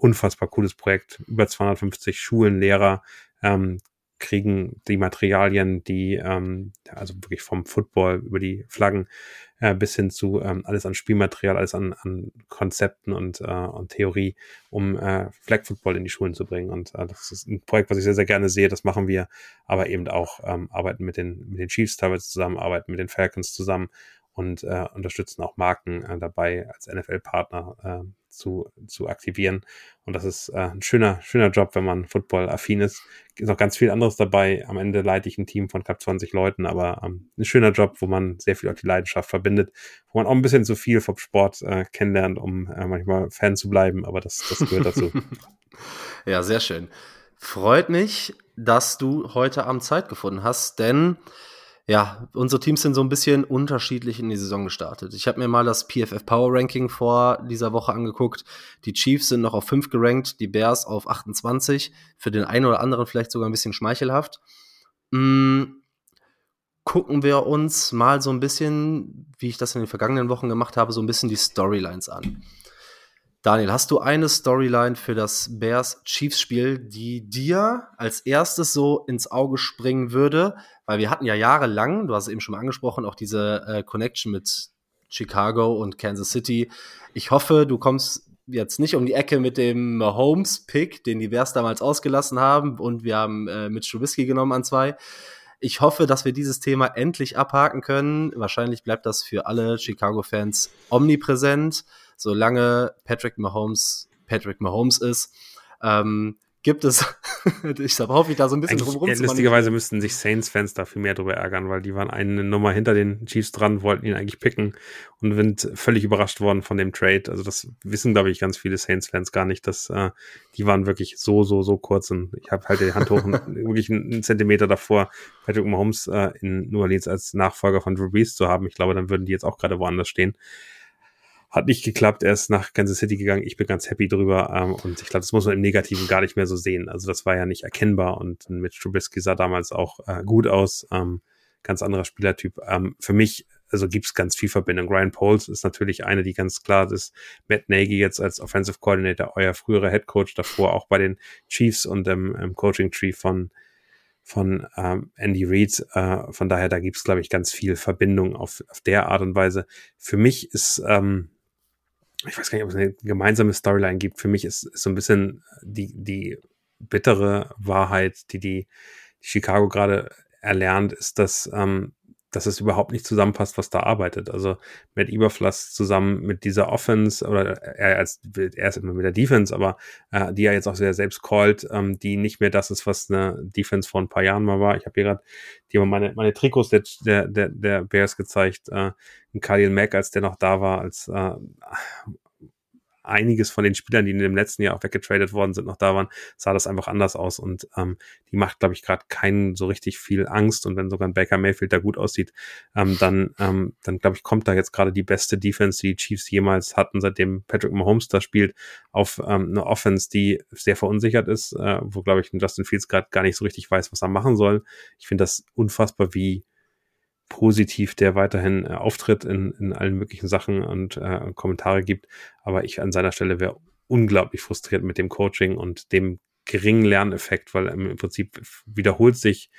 unfassbar cooles Projekt. Über 250 Schulen, Lehrer ähm, kriegen die Materialien, die ähm, also wirklich vom Football über die Flaggen äh, bis hin zu ähm, alles an Spielmaterial, alles an, an Konzepten und, äh, und Theorie, um äh, Flag Football in die Schulen zu bringen. Und äh, das ist ein Projekt, was ich sehr, sehr gerne sehe. Das machen wir, aber eben auch ähm, arbeiten mit den, mit den Chiefs teilweise zusammen, arbeiten mit den Falcons zusammen und äh, unterstützen auch Marken äh, dabei als NFL-Partner äh, zu, zu aktivieren. Und das ist äh, ein schöner, schöner Job, wenn man Football-affin ist. Ist noch ganz viel anderes dabei. Am Ende leite ich ein Team von knapp 20 Leuten, aber ähm, ein schöner Job, wo man sehr viel auch die Leidenschaft verbindet, wo man auch ein bisschen zu viel vom Sport äh, kennenlernt, um äh, manchmal Fan zu bleiben, aber das, das gehört dazu. [laughs] ja, sehr schön. Freut mich, dass du heute Abend Zeit gefunden hast, denn Ja, unsere Teams sind so ein bisschen unterschiedlich in die Saison gestartet. Ich habe mir mal das PFF Power Ranking vor dieser Woche angeguckt. Die Chiefs sind noch auf 5 gerankt, die Bears auf 28. Für den einen oder anderen vielleicht sogar ein bisschen schmeichelhaft. Hm, gucken wir uns mal so ein bisschen, wie ich das in den vergangenen Wochen gemacht habe, so ein bisschen die Storylines an. Daniel, hast du eine Storyline für das Bears-Chiefs-Spiel, die dir als erstes so ins Auge springen würde? Weil wir hatten ja jahrelang, du hast es eben schon mal angesprochen, auch diese äh, Connection mit Chicago und Kansas City. Ich hoffe, du kommst jetzt nicht um die Ecke mit dem Mahomes-Pick, den die Bears damals ausgelassen haben und wir haben äh, mit Trubisky genommen an zwei. Ich hoffe, dass wir dieses Thema endlich abhaken können. Wahrscheinlich bleibt das für alle Chicago-Fans omnipräsent solange Patrick Mahomes Patrick Mahomes ist, ähm, gibt es, [laughs] ich hoffe ich da so ein bisschen Eigentlich, drum rum Lustigerweise müssten sich Saints-Fans da viel mehr drüber ärgern, weil die waren eine Nummer hinter den Chiefs dran, wollten ihn eigentlich picken und sind völlig überrascht worden von dem Trade. Also das wissen, glaube ich, ganz viele Saints-Fans gar nicht, dass äh, die waren wirklich so, so, so kurz und ich habe halt die Hand hoch, [laughs] wirklich einen Zentimeter davor, Patrick Mahomes äh, in New Orleans als Nachfolger von Drew Brees zu haben. Ich glaube, dann würden die jetzt auch gerade woanders stehen. Hat nicht geklappt, er ist nach Kansas City gegangen. Ich bin ganz happy drüber. Ähm, und ich glaube, das muss man im Negativen gar nicht mehr so sehen. Also das war ja nicht erkennbar und mit Trubisky sah damals auch äh, gut aus. Ähm, ganz anderer Spielertyp. Ähm, für mich, also gibt's ganz viel Verbindung. Ryan Poles ist natürlich eine, die ganz klar ist. Matt Nagy jetzt als Offensive Coordinator, euer früherer Head Coach davor, auch bei den Chiefs und im, im Coaching Tree von von ähm, Andy Reid. Äh, von daher, da gibt's glaube ich, ganz viel Verbindung auf, auf der Art und Weise. Für mich ist ähm, ich weiß gar nicht, ob es eine gemeinsame Storyline gibt. Für mich ist, ist so ein bisschen die, die bittere Wahrheit, die die, Chicago gerade erlernt, ist, dass ähm, dass es überhaupt nicht zusammenpasst, was da arbeitet. Also mit Iberfluss zusammen mit dieser Offense oder er als er ist immer mit der Defense, aber äh, die er jetzt auch sehr selbst callt, ähm, die nicht mehr das ist, was eine Defense vor ein paar Jahren mal war. Ich habe hier gerade die haben meine meine Trikots der der der, der Bears gezeigt. Äh, Khalil Mack, als der noch da war, als äh, einiges von den Spielern, die in dem letzten Jahr auch weggetradet worden sind, noch da waren, sah das einfach anders aus. Und ähm, die macht, glaube ich, gerade keinen so richtig viel Angst. Und wenn sogar ein Baker Mayfield da gut aussieht, ähm, dann, ähm, dann glaube ich, kommt da jetzt gerade die beste Defense, die die Chiefs jemals hatten, seitdem Patrick Mahomes da spielt, auf ähm, eine Offense, die sehr verunsichert ist, äh, wo, glaube ich, Justin Fields gerade gar nicht so richtig weiß, was er machen soll. Ich finde das unfassbar, wie positiv der weiterhin äh, auftritt in, in allen möglichen Sachen und äh, Kommentare gibt. Aber ich an seiner Stelle wäre unglaublich frustriert mit dem Coaching und dem geringen Lerneffekt, weil im Prinzip wiederholt sich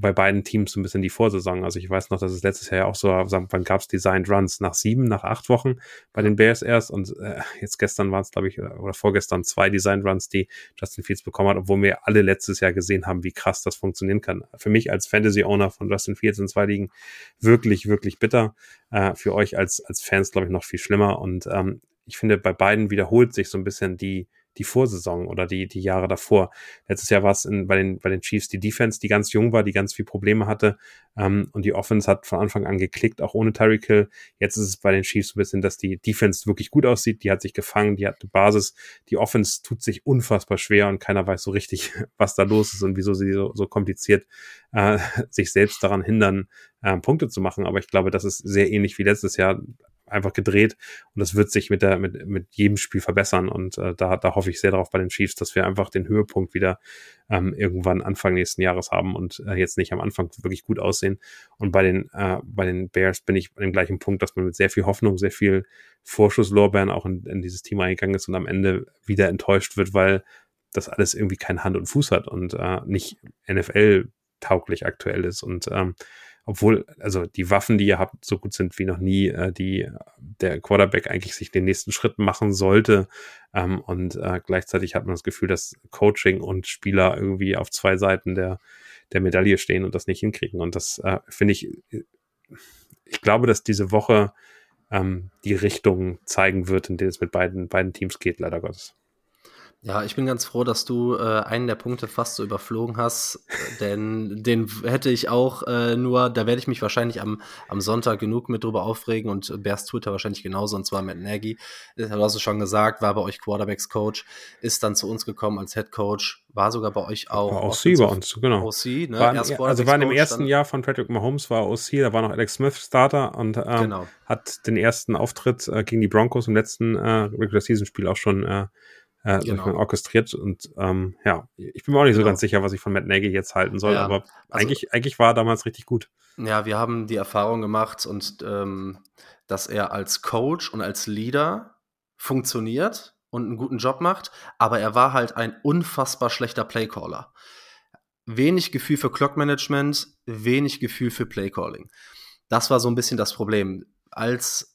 bei beiden Teams so ein bisschen die Vorsaison. Also ich weiß noch, dass es letztes Jahr auch so, wann gab es Designed Runs? Nach sieben, nach acht Wochen bei den Bears erst und äh, jetzt gestern waren es, glaube ich, oder vorgestern zwei Designed Runs, die Justin Fields bekommen hat, obwohl wir alle letztes Jahr gesehen haben, wie krass das funktionieren kann. Für mich als Fantasy-Owner von Justin Fields in zwei Ligen wirklich, wirklich bitter. Äh, für euch als, als Fans, glaube ich, noch viel schlimmer. Und ähm, ich finde, bei beiden wiederholt sich so ein bisschen die, die Vorsaison oder die, die Jahre davor. Letztes Jahr war es in, bei, den, bei den Chiefs die Defense, die ganz jung war, die ganz viel Probleme hatte. Ähm, und die Offense hat von Anfang an geklickt, auch ohne Tyreek Hill. Jetzt ist es bei den Chiefs so ein bisschen, dass die Defense wirklich gut aussieht. Die hat sich gefangen, die hat eine Basis. Die Offense tut sich unfassbar schwer und keiner weiß so richtig, [laughs] was da los ist und wieso sie so, so kompliziert äh, [laughs] sich selbst daran hindern, äh, Punkte zu machen. Aber ich glaube, das ist sehr ähnlich wie letztes Jahr einfach gedreht. Und das wird sich mit der mit, mit jedem Spiel verbessern. Und äh, da, da hoffe ich sehr darauf bei den Chiefs, dass wir einfach den Höhepunkt wieder ähm, irgendwann Anfang nächsten Jahres haben und äh, jetzt nicht am Anfang wirklich gut aussehen. Und bei den äh, bei den Bears bin ich an dem gleichen Punkt, dass man mit sehr viel Hoffnung, sehr viel Vorschusslorbeeren auch in, in dieses Team eingegangen ist und am Ende wieder enttäuscht wird, weil das alles irgendwie kein Hand und Fuß hat und äh, nicht NFL tauglich aktuell ist. Und ähm, obwohl, also die Waffen, die ihr habt, so gut sind wie noch nie, äh, die der Quarterback eigentlich sich den nächsten Schritt machen sollte. Ähm, und äh, gleichzeitig hat man das Gefühl, dass Coaching und Spieler irgendwie auf zwei Seiten der, der Medaille stehen und das nicht hinkriegen. Und das äh, finde ich, ich glaube, dass diese Woche ähm, die Richtung zeigen wird, in der es mit beiden, beiden Teams geht, leider Gottes. Ja, ich bin ganz froh, dass du äh, einen der Punkte fast so überflogen hast, denn den hätte ich auch äh, nur, da werde ich mich wahrscheinlich am, am Sonntag genug mit drüber aufregen und Bears Twitter wahrscheinlich genauso, und zwar mit Nagy. Du hast es schon gesagt, war bei euch Quarterbacks Coach, ist dann zu uns gekommen als Head Coach, war sogar bei euch auch. War OC bei uns, genau. OC, ne? War im, also war dem ersten Jahr von Patrick Mahomes, war OC, da war noch Alex Smith Starter und ähm, genau. hat den ersten Auftritt äh, gegen die Broncos im letzten äh, Regular Season Spiel auch schon äh, genau. orchestriert. Und ähm, ja, ich bin mir auch nicht so genau. ganz sicher, was ich von Matt Nagy jetzt halten soll, ja, aber also, eigentlich, eigentlich war er damals richtig gut. Ja, wir haben die Erfahrung gemacht und ähm, dass er als Coach und als Leader funktioniert und einen guten Job macht, aber er war halt ein unfassbar schlechter Playcaller. Wenig Gefühl für Clockmanagement, wenig Gefühl für Playcalling. Das war so ein bisschen das Problem. Als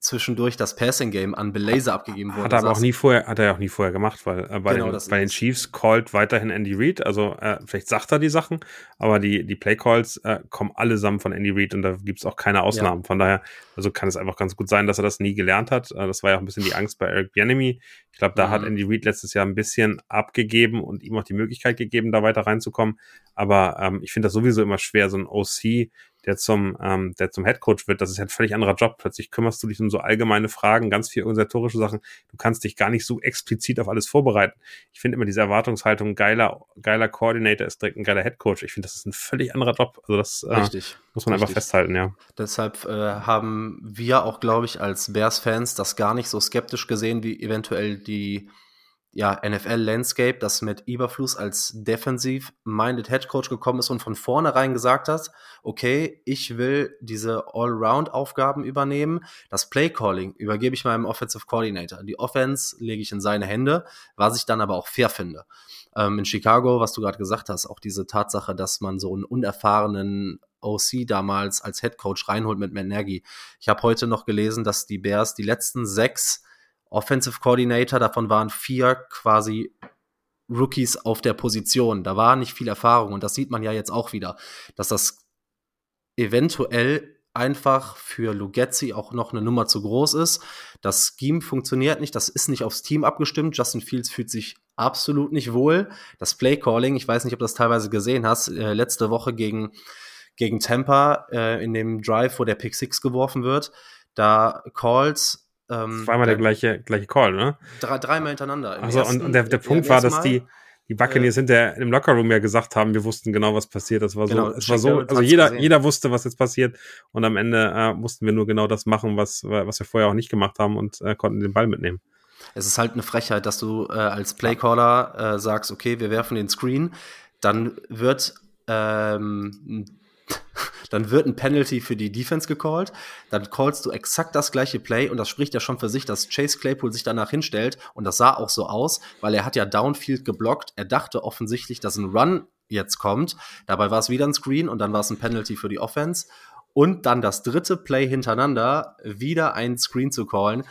zwischendurch das Passing Game an Belaser abgegeben wurde. Hat er aber auch nie vorher, hat er ja auch nie vorher gemacht, weil äh, bei, genau, den, bei den Chiefs callt weiterhin Andy Reid. Also äh, vielleicht sagt er die Sachen, aber die, die Play Calls äh, kommen allesamt von Andy Reid und da gibt's auch keine Ausnahmen. Ja. Von daher, also kann es einfach ganz gut sein, dass er das nie gelernt hat. Äh, das war ja auch ein bisschen die Angst bei Eric Bienemy. Ich glaube, da mhm. hat Andy Reid letztes Jahr ein bisschen abgegeben und ihm auch die Möglichkeit gegeben, da weiter reinzukommen. Aber ähm, ich finde das sowieso immer schwer, so ein OC der zum, ähm, der zum Headcoach wird, das ist ja ein völlig anderer Job. Plötzlich kümmerst du dich um so allgemeine Fragen, ganz viel organisatorische Sachen. Du kannst dich gar nicht so explizit auf alles vorbereiten. Ich finde immer diese Erwartungshaltung, geiler, geiler Coordinator ist direkt ein geiler Headcoach. Ich finde, das ist ein völlig anderer Job. Also das äh, muss man Richtig. einfach festhalten, ja. Deshalb äh, haben wir auch, glaube ich, als Bears-Fans das gar nicht so skeptisch gesehen, wie eventuell die ja, NFL-Landscape, das mit Eberfluss als defensiv-minded Headcoach gekommen ist und von vornherein gesagt hat, okay, ich will diese Allround-Aufgaben übernehmen. Das Play-Calling übergebe ich meinem Offensive Coordinator. Die Offense lege ich in seine Hände, was ich dann aber auch fair finde. Ähm, in Chicago, was du gerade gesagt hast, auch diese Tatsache, dass man so einen unerfahrenen OC damals als Headcoach reinholt mit Matt Nagy. Ich habe heute noch gelesen, dass die Bears die letzten sechs Offensive Coordinator, davon waren vier quasi Rookies auf der Position. Da war nicht viel Erfahrung und das sieht man ja jetzt auch wieder, dass das eventuell einfach für Lugetzi auch noch eine Nummer zu groß ist. Das Scheme funktioniert nicht, das ist nicht aufs Team abgestimmt. Justin Fields fühlt sich absolut nicht wohl. Das Play Calling, ich weiß nicht, ob du das teilweise gesehen hast, äh, letzte Woche gegen, gegen Tampa äh, in dem Drive, wo der Pick Six geworfen wird, da Calls ähm, Zweimal der gleiche, gleiche Call, ne? Drei, dreimal hintereinander. Also und, und der, der Punkt war, dass die, die Buccaneers äh, hinter im Lockerroom ja gesagt haben, wir wussten genau, was passiert. Das war so, genau, es war so, also jeder, jeder wusste, was jetzt passiert. Und am Ende äh, mussten wir nur genau das machen, was, was wir vorher auch nicht gemacht haben und äh, konnten den Ball mitnehmen. Es ist halt eine Frechheit, dass du äh, als Playcaller äh, sagst, okay, wir werfen den Screen, dann wird ähm, [laughs] dann wird ein Penalty für die Defense gecallt, dann callst du exakt das gleiche Play und das spricht ja schon für sich, dass Chase Claypool sich danach hinstellt und das sah auch so aus, weil er hat ja Downfield geblockt. Er dachte offensichtlich, dass ein Run jetzt kommt. Dabei war es wieder ein Screen und dann war es ein Penalty für die Offense. Und dann das dritte Play hintereinander, wieder ein Screen zu callen.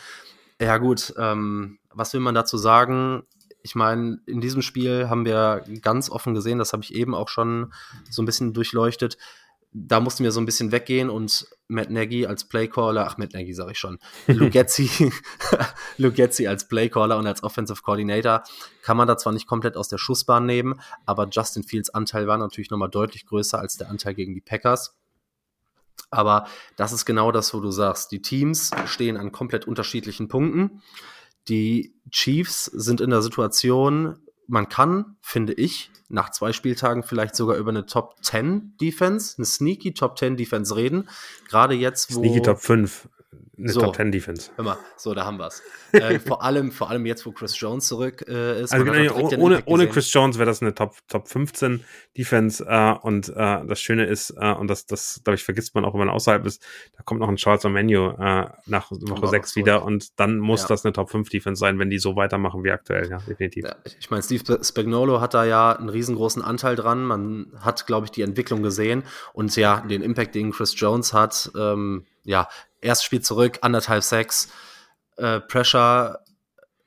Ja gut, ähm, was will man dazu sagen? ich meine, in diesem Spiel haben wir ganz offen gesehen, das habe ich eben auch schon so ein bisschen durchleuchtet, da mussten wir so ein bisschen weggehen und Matt Nagy als Playcaller, ach Matt Nagy sage ich schon, Lugetzi, [laughs] Lugetzi als Playcaller und als Offensive Coordinator kann man da zwar nicht komplett aus der Schussbahn nehmen, aber Justin Fields Anteil war natürlich nochmal deutlich größer als der Anteil gegen die Packers. Aber das ist genau das, wo du sagst. Die Teams stehen an komplett unterschiedlichen Punkten. Die Chiefs sind in der Situation, man kann, finde ich, nach zwei Spieltagen vielleicht sogar über eine Top 10 Defense, eine sneaky Top 10 Defense reden. Gerade jetzt, wo. Sneaky Top 5 eine so, Top 10 Defense. Hör mal, so, da haben wir es. äh, [laughs] vor, allem, vor allem jetzt, wo Chris Jones zurück äh, ist. Also genau, ohne, ohne Chris Jones wäre das eine Top, Top 15 Defense. Äh, und äh, das Schöne ist, äh, und das, das glaube ich, vergisst man auch, wenn man außerhalb ist, da kommt noch ein Charles Menu äh, nach Woche 6 wieder. Und dann muss ja. das eine Top 5 Defense sein, wenn die so weitermachen wie aktuell. Ja, definitiv. Ja, ich meine, Steve Spagnolo hat da ja einen riesengroßen Anteil dran. Man hat, glaube ich, die Entwicklung gesehen. Und ja, den Impact, den Chris Jones hat, ähm, ja, erstes Spiel zurück, anderthalb Sacks, äh, Pressure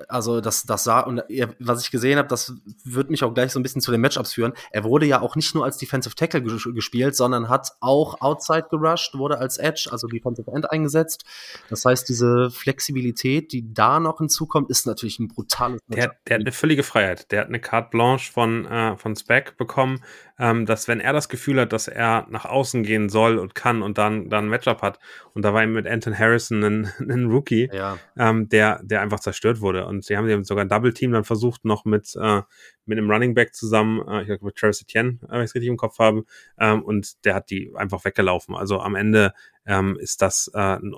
Also das, das sah, und was ich gesehen habe, das wird mich auch gleich so ein bisschen zu den Matchups führen. Er wurde ja auch nicht nur als Defensive Tackle gespielt, sondern hat auch Outside gerusht, wurde als Edge, also Defensive End eingesetzt. Das heißt, diese Flexibilität, die da noch hinzukommt, ist natürlich ein brutales der, der hat eine völlige Freiheit. Der hat eine Carte Blanche von, äh, von Spec bekommen, ähm, dass wenn er das Gefühl hat, dass er nach außen gehen soll und kann und dann, dann ein Matchup hat, und da war ihm mit Anton Harrison ein, [laughs] ein Rookie, ja. ähm, der, der einfach zerstört wurde. Und sie haben, sogar ein Double Team dann versucht, noch mit, äh, mit einem Running Back zusammen, äh, ich glaube mit Travis Etienne, äh, wenn ich es richtig im Kopf habe, ähm, und der hat die einfach weggelaufen. Also am Ende ähm, ist das äh, ein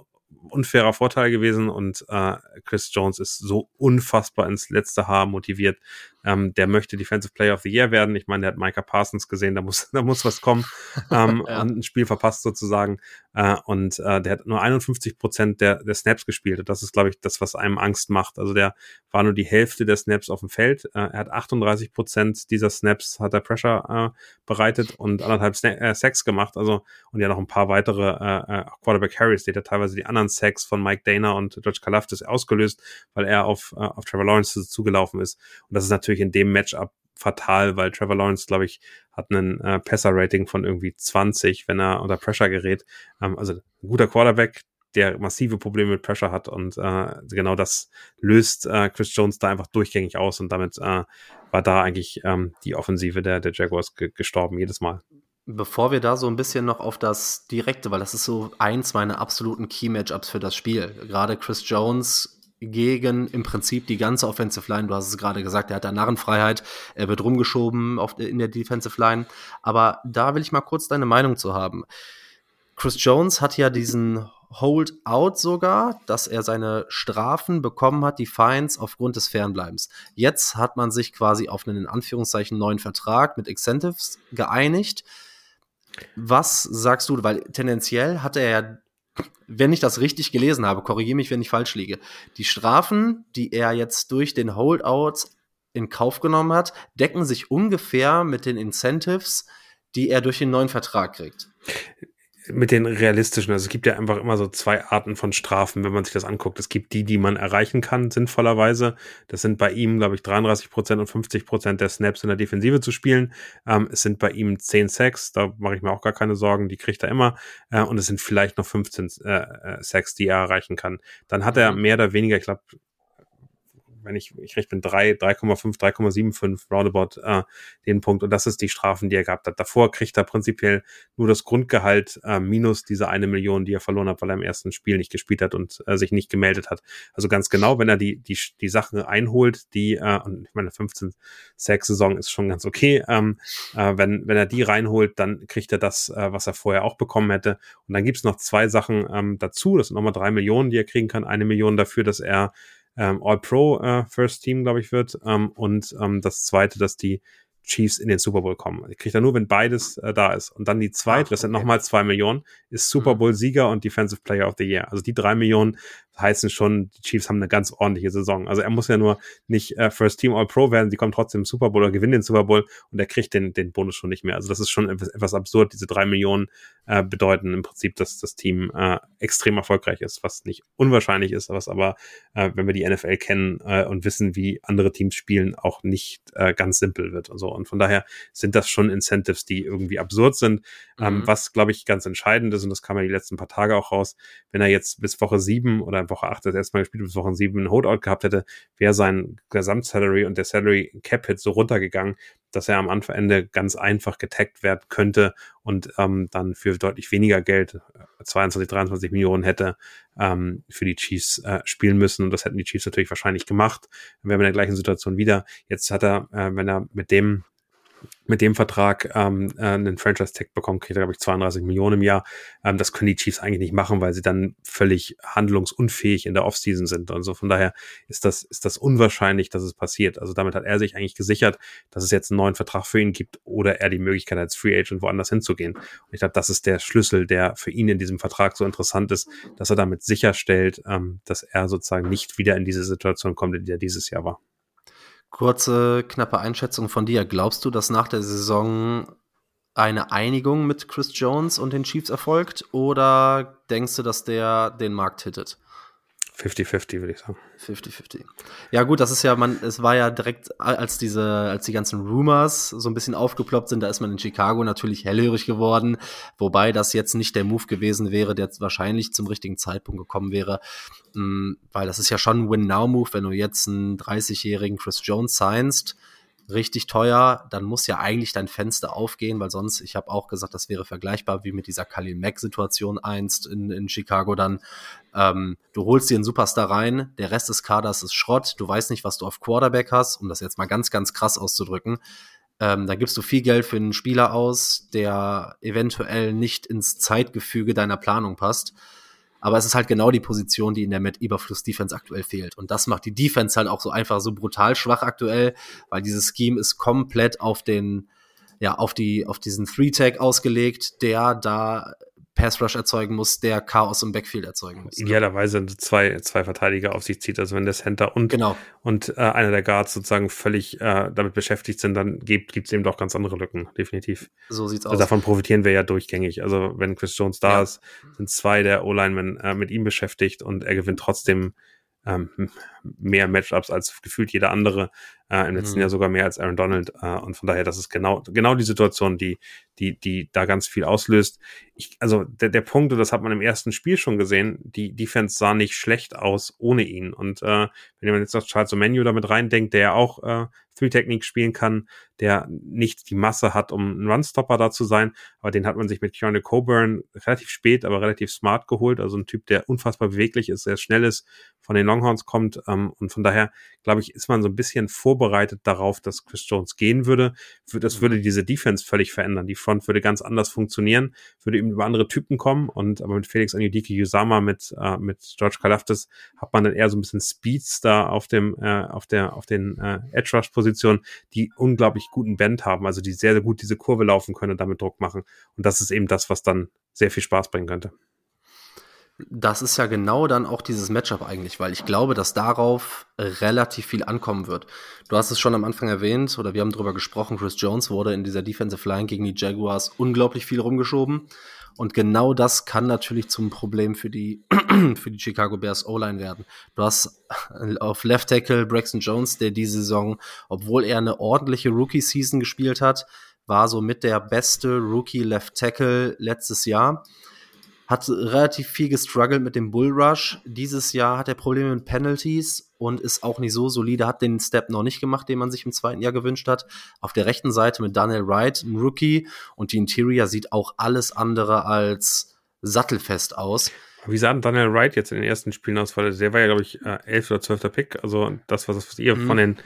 unfairer Vorteil gewesen und äh, Chris Jones ist so unfassbar ins letzte Haar motiviert, ähm, der möchte Defensive Player of the Year werden. Ich meine, der hat Micah Parsons gesehen, da muss, [laughs] da muss was kommen. Ähm, [laughs] ja. Und ein Spiel verpasst sozusagen. Äh, und äh, der hat nur 51 Prozent der, der Snaps gespielt. Und das ist, glaube ich, das, was einem Angst macht. Also der war nur die Hälfte der Snaps auf dem Feld. Äh, er hat 38 Prozent dieser Snaps hat er Pressure äh, bereitet und anderthalb Sna äh, Sacks gemacht. Also und ja noch ein paar weitere äh, äh Quarterback Carries, die hat teilweise die anderen Sacks von Mike Dana und George Kalafdis ausgelöst, weil er auf, äh, auf Trevor Lawrence zugelaufen ist. Und das ist natürlich in dem Matchup fatal, weil Trevor Lawrence, glaube ich, hat einen äh, Passer-Rating von irgendwie 20, wenn er unter Pressure gerät. Ähm, also ein guter Quarterback, der massive Probleme mit Pressure hat und äh, genau das löst äh, Chris Jones da einfach durchgängig aus und damit äh, war da eigentlich ähm, die Offensive der, der Jaguars gestorben jedes Mal. Bevor wir da so ein bisschen noch auf das Direkte, weil das ist so eins meiner absoluten Key-Matchups für das Spiel. Gerade Chris Jones gegen im Prinzip die ganze Offensive Line. Du hast es gerade gesagt, er hat da Narrenfreiheit, er wird rumgeschoben auf, in der Defensive Line. Aber da will ich mal kurz deine Meinung zu haben. Chris Jones hat ja diesen Hold-out sogar, dass er seine Strafen bekommen hat, die Fines aufgrund des Fernbleibens. Jetzt hat man sich quasi auf einen in Anführungszeichen neuen Vertrag mit Incentives geeinigt. Was sagst du? Weil tendenziell hat er ja wenn ich das richtig gelesen habe, korrigiere mich, wenn ich falsch liege, die Strafen, die er jetzt durch den Holdout in Kauf genommen hat, decken sich ungefähr mit den Incentives, die er durch den neuen Vertrag kriegt mit den realistischen, also es gibt ja einfach immer so zwei Arten von Strafen, wenn man sich das anguckt. Es gibt die, die man erreichen kann, sinnvollerweise. Das sind bei ihm, glaube ich, 33 Prozent und 50 Prozent der Snaps in der Defensive zu spielen. Ähm, es sind bei ihm 10 Sacks, da mache ich mir auch gar keine Sorgen, die kriegt er immer. Äh, und es sind vielleicht noch 15 äh, äh, Sacks, die er erreichen kann. Dann hat er mhm. mehr oder weniger, ich glaube, wenn ich, ich recht bin, 3, 3,5, 3,75 roundabout äh, den Punkt. Und das ist die Strafen, die er gehabt hat. Davor kriegt er prinzipiell nur das Grundgehalt äh, minus diese eine Million, die er verloren hat, weil er im ersten Spiel nicht gespielt hat und äh, sich nicht gemeldet hat. Also ganz genau, wenn er die, die, die Sachen einholt, die, äh, und ich meine, 15 Sack-Saison ist schon ganz okay. Ähm, äh, wenn, wenn er die reinholt, dann kriegt er das, äh, was er vorher auch bekommen hätte. Und dann gibt's noch zwei Sachen ähm, dazu. Das sind nochmal drei Millionen, die er kriegen kann. Eine Million dafür, dass er ähm, All-Pro äh, First Team, glaube ich, wird. Ähm, und ähm, das zweite, dass die Chiefs in den Super Bowl kommen. Die kriegt er nur, wenn beides äh, da ist. Und dann die zweite, Ach, das sind nochmal zwei Millionen, ist Super mhm. Bowl-Sieger und Defensive Player of the Year. Also die drei Millionen heißen schon, die Chiefs haben eine ganz ordentliche Saison. Also er muss ja nur nicht äh, First Team All-Pro werden, sie kommen trotzdem im Super Bowl oder gewinnen den Super Bowl und er kriegt den, den Bonus schon nicht mehr. Also das ist schon etwas, etwas absurd. Diese drei Millionen äh, bedeuten im Prinzip, dass das Team äh, extrem erfolgreich ist, was nicht unwahrscheinlich ist, was aber, äh, wenn wir die NFL kennen äh, und wissen, wie andere Teams spielen, auch nicht äh, ganz simpel wird und so. Und von daher sind das schon Incentives, die irgendwie absurd sind. Ähm, mhm. Ähm, was, glaube ich, ganz entscheidend ist, und das kam ja die letzten paar Tage auch raus, wenn er jetzt bis Woche sieben oder Woche 8 das erste Mal gespielt, bis Woche 7 ein Holdout gehabt hätte, wäre sein Gesamtsalary und der Salary Cap Hit so runtergegangen, dass er am Anfang Ende ganz einfach getaggt werden könnte und ähm, dann für deutlich weniger Geld, 22, äh, 23 Millionen hätte ähm, für die Chiefs äh, spielen müssen. Und das hätten die Chiefs natürlich wahrscheinlich gemacht. Wir haben in der gleichen Situation wieder. Jetzt hat er, äh, wenn er mit dem mit dem Vertrag ähm, äh, einen Franchise-Tag bekommen, kriegt er, glaube ich, 32 Millionen im Jahr. Ähm, das können die Chiefs eigentlich nicht machen, weil sie dann völlig handlungsunfähig in der Offseason sind. Also von daher ist das, ist das unwahrscheinlich, dass es passiert. Also damit hat er sich eigentlich gesichert, dass es jetzt einen neuen Vertrag für ihn gibt oder er die Möglichkeit als Free Agent woanders hinzugehen. Und ich glaube, das ist der Schlüssel, der für ihn in diesem Vertrag so interessant ist, dass er damit sicherstellt, ähm, dass er sozusagen nicht wieder in diese Situation kommt, in der er dieses Jahr war. Kurze, knappe Einschätzung von dir. Glaubst du, dass nach der Saison eine Einigung mit Chris Jones und den Chiefs erfolgt? Oder denkst du, dass der den Markt hittet? 50-50, würde ich sagen. 50-50. Ja, gut, das ist ja, man, es war ja direkt, als diese, als die ganzen Rumors so ein bisschen aufgeploppt sind, da ist man in Chicago natürlich hellhörig geworden, wobei das jetzt nicht der Move gewesen wäre, der wahrscheinlich zum richtigen Zeitpunkt gekommen wäre, mm, weil das ist ja schon ein Win-Now-Move, wenn du jetzt einen 30-jährigen Chris Jones signst, richtig teuer, dann muss ja eigentlich dein Fenster aufgehen, weil sonst, ich habe auch gesagt, das wäre vergleichbar wie mit dieser Khalil Mack-Situation einst in, in Chicago dann. Ähm, du holst dir einen Superstar rein, der Rest des Kaders ist Schrott, du weißt nicht, was du auf Quarterback hast, um das jetzt mal ganz, ganz krass auszudrücken. Ähm, dann gibst du viel Geld für einen Spieler aus, der eventuell nicht ins Zeitgefüge deiner Planung passt. Aber es ist halt genau die Position, die in der Met Überfluss Defense aktuell fehlt. Und das macht die Defense halt auch so einfach so brutal schwach aktuell, weil dieses Scheme ist komplett auf den, ja, auf die, auf diesen Three-Tag ausgelegt, der da Pass Rush erzeugen muss, der Chaos im Backfield erzeugen muss. Idealerweise zwei, zwei Verteidiger auf sich zieht. Also wenn der Center und, genau. und äh, einer der Guards sozusagen völlig äh, damit beschäftigt sind, dann gibt es eben doch ganz andere Lücken, definitiv. So sieht's also aus. Davon profitieren wir ja durchgängig. Also wenn Chris Jones da ja. ist, sind zwei der O-Linemen äh, mit ihm beschäftigt und er gewinnt trotzdem ähm, mehr Matchups als gefühlt jeder andere, äh, im letzten mhm. Jahr sogar mehr als Aaron Donald. Äh, und von daher, das ist genau, genau die Situation, die, die, die da ganz viel auslöst. Ich, also der, der Punkt, und das hat man im ersten Spiel schon gesehen, die Defense sah nicht schlecht aus ohne ihn. Und äh, wenn man jetzt noch Charles Menu damit reindenkt, der ja auch äh, Free-Technik spielen kann, der nicht die Masse hat, um ein Runstopper da zu sein. Aber den hat man sich mit Keanu Coburn relativ spät, aber relativ smart geholt. Also ein Typ, der unfassbar beweglich ist, sehr schnell ist, von den Longhorns kommt. Ähm, und von daher, glaube ich, ist man so ein bisschen vorbereitet darauf, dass Chris Jones gehen würde. Das würde diese Defense völlig verändern. Die Front würde ganz anders funktionieren, würde eben über andere Typen kommen. Und aber mit Felix Anudiki Usama, mit, äh, mit George Kalaftis hat man dann eher so ein bisschen Speeds da auf dem, äh, auf der, auf den äh, Edge Rush Positionen, die unglaublich guten Bend haben, also die sehr, sehr gut diese Kurve laufen können und damit Druck machen. Und das ist eben das, was dann sehr viel Spaß bringen könnte. Das ist ja genau dann auch dieses Matchup eigentlich, weil ich glaube, dass darauf relativ viel ankommen wird. Du hast es schon am Anfang erwähnt oder wir haben darüber gesprochen, Chris Jones wurde in dieser Defensive Line gegen die Jaguars unglaublich viel rumgeschoben. Und genau das kann natürlich zum Problem für die, [clears throat] für die Chicago Bears O-Line werden. Du hast [laughs] auf Left Tackle Braxton Jones, der diese Saison, obwohl er eine ordentliche Rookie-Season gespielt hat, war so mit der beste Rookie Left Tackle letztes Jahr hat relativ viel gestruggelt mit dem Bull Rush. Dieses Jahr hat er Probleme mit Penalties und ist auch nicht so solide, hat den Step noch nicht gemacht, den man sich im zweiten Jahr gewünscht hat. Auf der rechten Seite mit Daniel Wright, ein Rookie, und die Interior sieht auch alles andere als sattelfest aus. Wie sah Daniel Wright jetzt in den ersten Spielen aus? Weil der war ja, glaube ich, äh, 11. oder 12. Pick. Also das, was, was ihr mhm. von, den,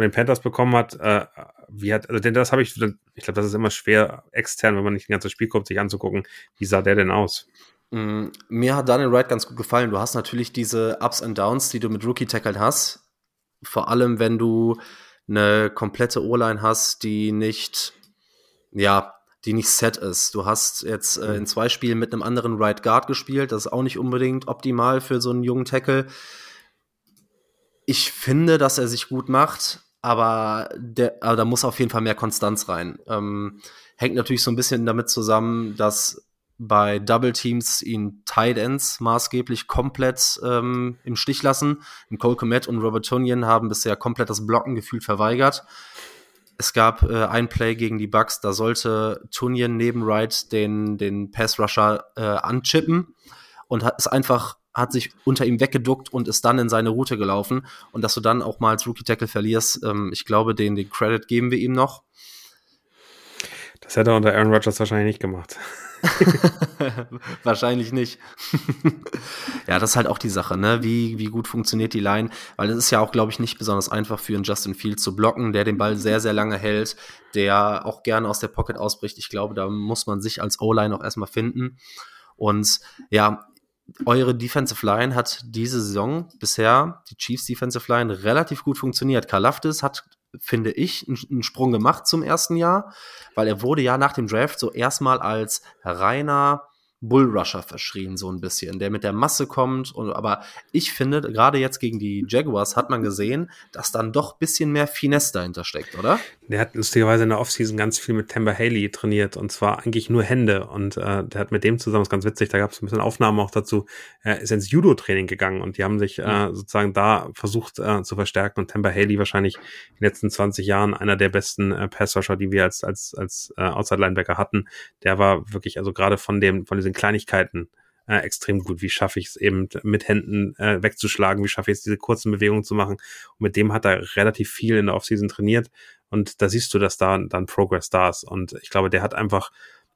von den Panthers bekommen habt, äh, wie hat, also denn das habe ich, ich glaube, das ist immer schwer extern, wenn man nicht ein ganzes Spiel kommt, sich anzugucken. Wie sah der denn aus? Mm, mir hat Daniel Wright ganz gut gefallen. Du hast natürlich diese Ups and Downs, die du mit Rookie Tackle hast. Vor allem, wenn du eine komplette O-Line hast, die nicht, ja, die nicht set ist. Du hast jetzt äh, in zwei Spielen mit einem anderen Right Guard gespielt. Das ist auch nicht unbedingt optimal für so einen jungen Tackle. Ich finde, dass er sich gut macht, aber, der, aber da muss auf jeden Fall mehr Konstanz rein. Ähm, hängt natürlich so ein bisschen damit zusammen, dass bei Double Teams ihn Tight Ends maßgeblich komplett ähm, im Stich lassen. Und Cole Komet und Robert Tunyon haben bisher komplett das Blocken gefühlt verweigert. Es gab äh, ein Play gegen die Bucks, da sollte Tunyon neben Wright den, den Pass Rusher äh, anchippen und hat es einfach hat sich unter ihm weggeduckt und ist dann in seine Route gelaufen. Und dass du dann auch mal als Rookie Tackle verlierst, ähm, ich glaube, den, den Credit geben wir ihm noch. Das hätte er unter Aaron Rodgers wahrscheinlich nicht gemacht. [laughs] Wahrscheinlich nicht. [laughs] ja, das ist halt auch die Sache, ne? Wie, wie gut funktioniert die Line? Weil es ist ja auch, glaube ich, nicht besonders einfach für einen Justin Fields zu blocken, der den Ball sehr, sehr lange hält, der auch gerne aus der Pocket ausbricht. Ich glaube, da muss man sich als O-Line auch erstmal finden. Und ja, eure Defensive Line hat diese Saison bisher, die Chiefs Defensive Line, relativ gut funktioniert. Kalaftis hat finde ich, einen Sprung gemacht zum ersten Jahr, weil er wurde ja nach dem Draft so erstmal als reiner Bullrusher verschrien, so ein bisschen, der mit der Masse kommt. Und, aber ich finde, gerade jetzt gegen die Jaguars hat man gesehen, dass dann doch ein bisschen mehr Finesse dahinter steckt, oder? Der hat lustigerweise in der Offseason ganz viel mit Tamber Haley trainiert und zwar eigentlich nur Hände. Und äh, der hat mit dem zusammen, das ist ganz witzig, da gab es ein bisschen Aufnahmen auch dazu, äh, ist ins Judo-Training gegangen und die haben sich äh, sozusagen da versucht äh, zu verstärken. Und Tamber Haley wahrscheinlich in den letzten 20 Jahren einer der besten äh, Passrusher, die wir als, als, als äh, Outside-Linebacker hatten. Der war wirklich, also gerade von dem, von diesen Kleinigkeiten äh, extrem gut. Wie schaffe ich es eben mit Händen äh, wegzuschlagen? Wie schaffe ich es, diese kurzen Bewegungen zu machen? Und mit dem hat er relativ viel in der Offseason trainiert. Und da siehst du, dass da dann Progress da ist. Und ich glaube, der hat einfach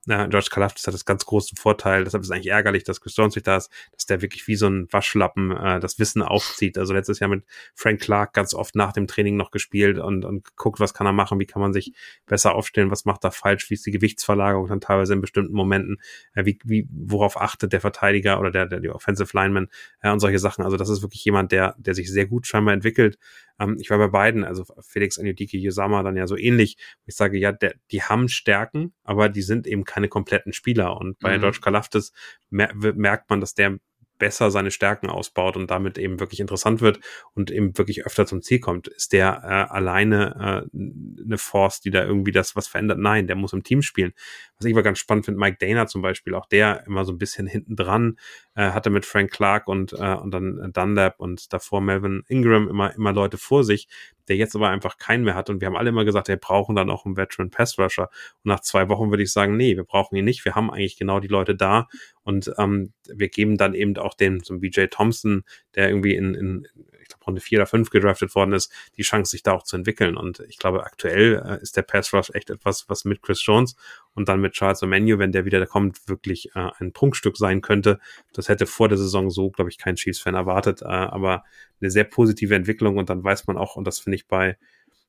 äh, George Kalafdis hat das ganz großen Vorteil, deshalb ist es eigentlich ärgerlich, dass Chris Jones nicht da ist, dass der wirklich wie so ein Waschlappen äh, das Wissen aufzieht. Also letztes Jahr mit Frank Clark ganz oft nach dem Training noch gespielt und, und guckt, was kann er machen, wie kann man sich besser aufstellen, was macht er falsch, wie ist die Gewichtsverlagerung dann teilweise in bestimmten Momenten, äh, wie, wie, worauf achtet der Verteidiger oder der, der die Offensive Lineman äh, und solche Sachen. Also das ist wirklich jemand, der, der sich sehr gut scheinbar entwickelt ähm, ich war bei beiden, also Felix Anyudike Yosama dann ja so ähnlich, ich sage, ja, der, die haben Stärken, aber die sind eben keine kompletten Spieler. Und bei mhm. George Kalaftis mer merkt man, dass der besser seine Stärken ausbaut und damit eben wirklich interessant wird und eben wirklich öfter zum Ziel kommt. Ist der äh, alleine äh, eine Force, die da irgendwie das was verändert? Nein, der muss im Team spielen. Was ich aber ganz spannend finde, Mike Dana zum Beispiel, auch der immer so ein bisschen hinten dran, äh, hatte mit Frank Clark und, äh, und dann Dunlap und davor Melvin Ingram immer, immer Leute vor sich, der jetzt aber einfach keinen mehr hat. Und wir haben alle immer gesagt, wir brauchen dann auch einen Veteran Pass Rusher. Und nach zwei Wochen würde ich sagen, nee, wir brauchen ihn nicht. Wir haben eigentlich genau die Leute da. Und ähm, wir geben dann eben auch den, so BJ Thompson, der irgendwie in, in ich glaube, Runde vier oder fünf gedraftet worden ist, die Chance, sich da auch zu entwickeln. Und ich glaube, aktuell äh, ist der Pass Rush echt etwas, was mit Chris Jones und dann mit Charles O'Menu, wenn der wieder kommt, wirklich äh, ein Prunkstück sein könnte. Das hätte vor der Saison so, glaube ich, kein Chiefs-Fan erwartet, äh, aber eine sehr positive Entwicklung und dann weiß man auch, und das finde ich bei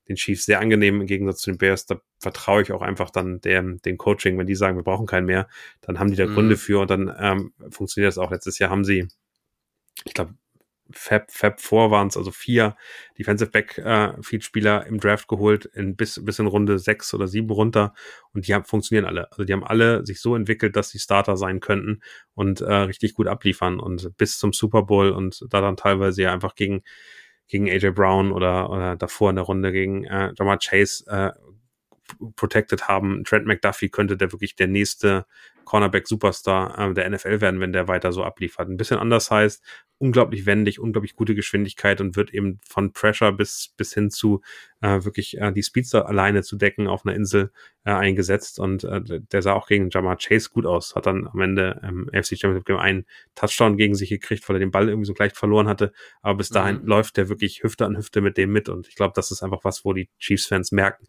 den Chiefs sehr angenehm im Gegensatz zu den Bears. Da vertraue ich auch einfach dann dem, dem Coaching, wenn die sagen, wir brauchen keinen mehr, dann haben die da Gründe mhm. für und dann ähm, funktioniert das auch. Letztes Jahr haben sie, ich glaube, Fab, Fab 4 waren es, also vier Defensive Back äh, Field Spieler im Draft geholt, in bis, bis in Runde sechs oder sieben runter und die haben, funktionieren alle. Also die haben alle sich so entwickelt, dass sie Starter sein könnten und äh, richtig gut abliefern und bis zum Super Bowl und da dann teilweise ja einfach gegen gegen AJ Brown oder, oder davor in der Runde gegen äh, Jamar Chase äh, protected haben. Trent McDuffie könnte der wirklich der nächste Cornerback-Superstar äh, der NFL werden, wenn der weiter so abliefert. Ein bisschen anders heißt, unglaublich wendig, unglaublich gute Geschwindigkeit und wird eben von Pressure bis, bis hin zu äh, wirklich äh, die Speedster alleine zu decken auf einer Insel äh, eingesetzt. Und äh, der sah auch gegen Jamar Chase gut aus, hat dann am Ende ähm, AFC Championship Game einen Touchdown gegen sich gekriegt, weil er den Ball irgendwie so gleich verloren hatte. Aber bis dahin mhm. läuft der wirklich Hüfte an Hüfte mit dem mit. Und ich glaube, das ist einfach was, wo die Chiefs-Fans merken,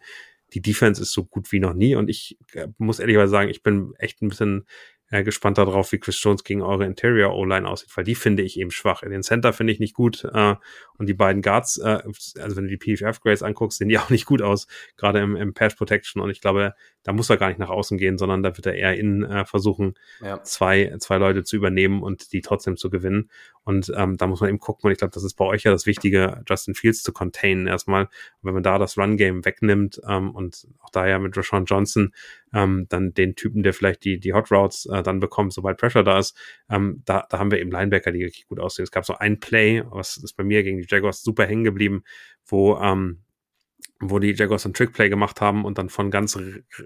die Defense ist so gut wie noch nie und ich äh, muss ehrlicherweise sagen, ich bin echt ein bisschen äh, gespannt darauf, wie Chris Jones gegen eure Interior O-Line aussieht, weil die finde ich eben schwach. Den Center finde ich nicht gut äh, und die beiden Guards, äh, also wenn du die PFF-Grades anguckst, sehen die [laughs] auch nicht gut aus, gerade im, im Pass Protection und ich glaube, da muss er gar nicht nach außen gehen, sondern da wird er eher innen äh, versuchen, ja. zwei, zwei Leute zu übernehmen und die trotzdem zu gewinnen. Und ähm, da muss man eben gucken, und ich glaube, das ist bei euch ja das Wichtige, Justin Fields zu containen erstmal. Und wenn man da das Run-Game wegnimmt ähm, und auch da ja mit Rashawn Johnson ähm, dann den Typen, der vielleicht die, die Hot Routes äh, dann bekommt, sobald Pressure da ist, ähm, da, da haben wir eben Linebacker, die wirklich gut aussehen. Es gab so ein Play, was ist bei mir gegen die Jaguars super hängen geblieben, wo ähm, wo die Jaguars ein Trickplay gemacht haben und dann von ganz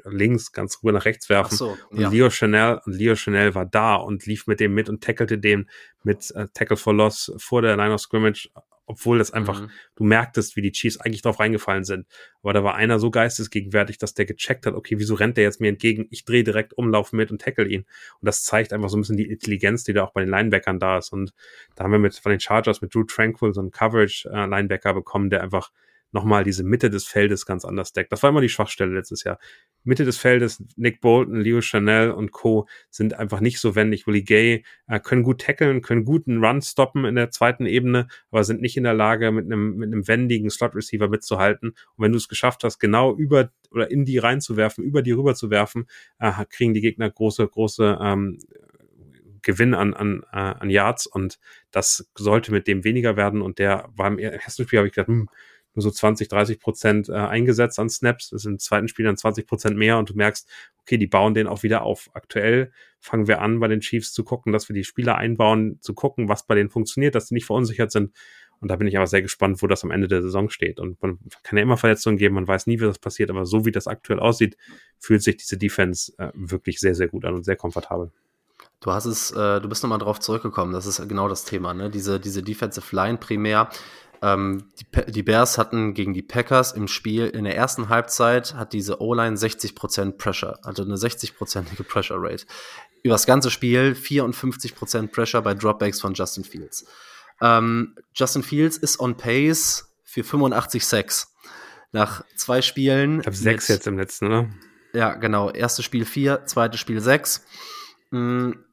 links ganz rüber nach rechts werfen. So, und ja. Leo Chanel und Leo Chanel war da und lief mit dem mit und tackelte den mit äh, Tackle for Loss vor der Line of Scrimmage, obwohl das einfach, mhm. du merktest, wie die Chiefs eigentlich drauf reingefallen sind. Aber da war einer so geistesgegenwärtig, dass der gecheckt hat, okay, wieso rennt der jetzt mir entgegen? Ich drehe direkt um, laufe mit und tackle ihn. Und das zeigt einfach so ein bisschen die Intelligenz, die da auch bei den Linebackern da ist. Und da haben wir mit von den Chargers mit Drew Tranquil so einen Coverage-Linebacker äh, bekommen, der einfach nochmal diese Mitte des Feldes ganz anders deckt. Das war immer die Schwachstelle letztes Jahr. Mitte des Feldes, Nick Bolton, Leo Chanel und Co. sind einfach nicht so wendig. Willie Gay äh, können gut tackeln, können guten Run stoppen in der zweiten Ebene, aber sind nicht in der Lage, mit einem, mit einem wendigen Slot-Receiver mitzuhalten. Und wenn du es geschafft hast, genau über oder in die reinzuwerfen, über die rüber zu werfen, äh, kriegen die Gegner große, große ähm, Gewinn an, an, äh, an Yards und das sollte mit dem weniger werden und der war im ersten Spiel, habe ich gedacht, hm, nur so 20, 30 Prozent äh, eingesetzt an Snaps. Das ist im zweiten Spiel dann 20 Prozent mehr und du merkst, okay, die bauen den auch wieder auf. Aktuell fangen wir an, bei den Chiefs zu gucken, dass wir die Spieler einbauen, zu gucken, was bei denen funktioniert, dass sie nicht verunsichert sind. Und da bin ich aber sehr gespannt, wo das am Ende der Saison steht. Und man kann ja immer Verletzungen geben, man weiß nie, wie das passiert, aber so wie das aktuell aussieht, fühlt sich diese Defense äh, wirklich sehr, sehr gut an und sehr komfortabel. Du hast es, äh, du bist nochmal drauf zurückgekommen, das ist genau das Thema, ne? Diese, diese Defensive Line primär. Ähm, die, die, Bears hatten gegen die Packers im Spiel in der ersten Halbzeit hat diese O-Line 60% Pressure, also eine 60%ige Pressure Rate. Über das ganze Spiel 54% Pressure bei Dropbacks von Justin Fields. Ähm, Justin Fields ist on pace für 85 Sacks. Nach zwei Spielen. Ich habe sechs jetzt im letzten, oder? Ja, genau. Erstes Spiel vier, zweites Spiel sechs. Mhm.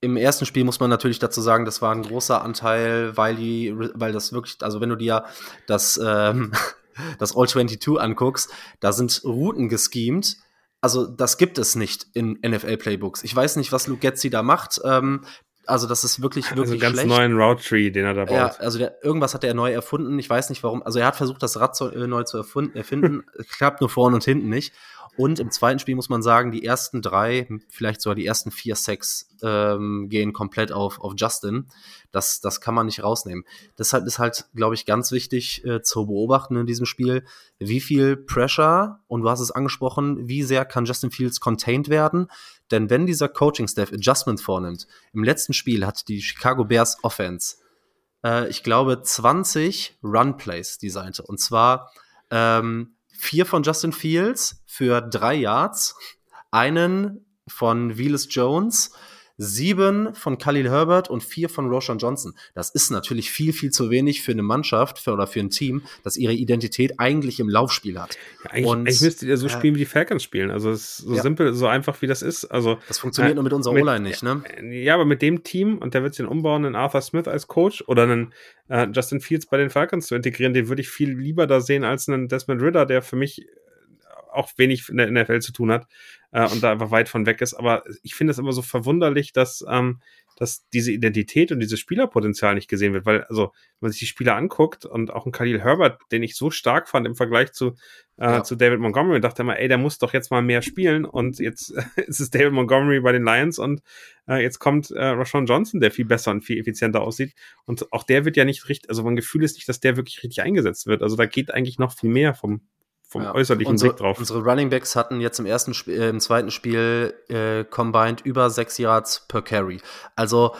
Im ersten Spiel muss man natürlich dazu sagen, das war ein großer Anteil, weil die, weil das wirklich, also wenn du dir das, ähm, [laughs] das All 22 anguckst, da sind Routen geschemt. Also das gibt es nicht in NFL-Playbooks. Ich weiß nicht, was Luke Getzi da macht. Ähm, also das ist wirklich, wirklich also ganz schlecht. neuen Route Tree, den er da baut. Ja, also der, irgendwas hat er neu erfunden. Ich weiß nicht warum. Also er hat versucht, das Rad zu, äh, neu zu erfunden, erfinden. [laughs] Klappt nur vorne und hinten nicht. Und im zweiten Spiel muss man sagen, die ersten drei, vielleicht sogar die ersten vier Sacks ähm, gehen komplett auf, auf Justin. Das, das kann man nicht rausnehmen. Deshalb ist halt, glaube ich, ganz wichtig äh, zu beobachten in diesem Spiel, wie viel Pressure, und du hast es angesprochen, wie sehr kann Justin Fields contained werden. Denn wenn dieser Coaching-Staff Adjustment vornimmt, im letzten Spiel hat die Chicago Bears Offense, äh, ich glaube, 20 Run-Plays designte. Und zwar ähm, vier von Justin Fields für drei Yards, einen von Velas Jones, sieben von Khalil Herbert und vier von Roshan Johnson. Das ist natürlich viel, viel zu wenig für eine Mannschaft für, oder für ein Team, das ihre Identität eigentlich im Laufspiel hat. Ja, eigentlich, und, eigentlich müsst ihr so spielen, wie die Falcons spielen. Also es ist so ja. simpel, so einfach, wie das ist. Also Das funktioniert äh, nur mit unserer O-Line nicht, ne? Ja, aber mit dem Team, und der wird sich umbauen, einen Arthur Smith als Coach oder einen äh, Justin Fields bei den Falcons zu integrieren, den würde ich viel lieber da sehen als einen Desmond Ritter, der für mich auch wenig in der NFL zu tun hat äh, und da einfach weit von weg ist. Aber ich finde es immer so verwunderlich, dass, ähm, dass diese Identität und dieses Spielerpotenzial nicht gesehen wird, weil, also, wenn man sich die Spieler anguckt und auch ein Khalil Herbert, den ich so stark fand im Vergleich zu, äh, ja. zu David Montgomery, dachte immer, ey, der muss doch jetzt mal mehr spielen und jetzt [laughs] ist es David Montgomery bei den Lions und äh, jetzt kommt äh, Rashawn Johnson, der viel besser und viel effizienter aussieht und auch der wird ja nicht richtig, also mein Gefühl ist nicht, dass der wirklich richtig eingesetzt wird, also da geht eigentlich noch viel mehr vom, vom ja. äußerlichen unsere, Blick drauf. Unsere Running Backs hatten jetzt im ersten Spiel, äh, im zweiten Spiel äh, combined über sechs Yards per Carry. Also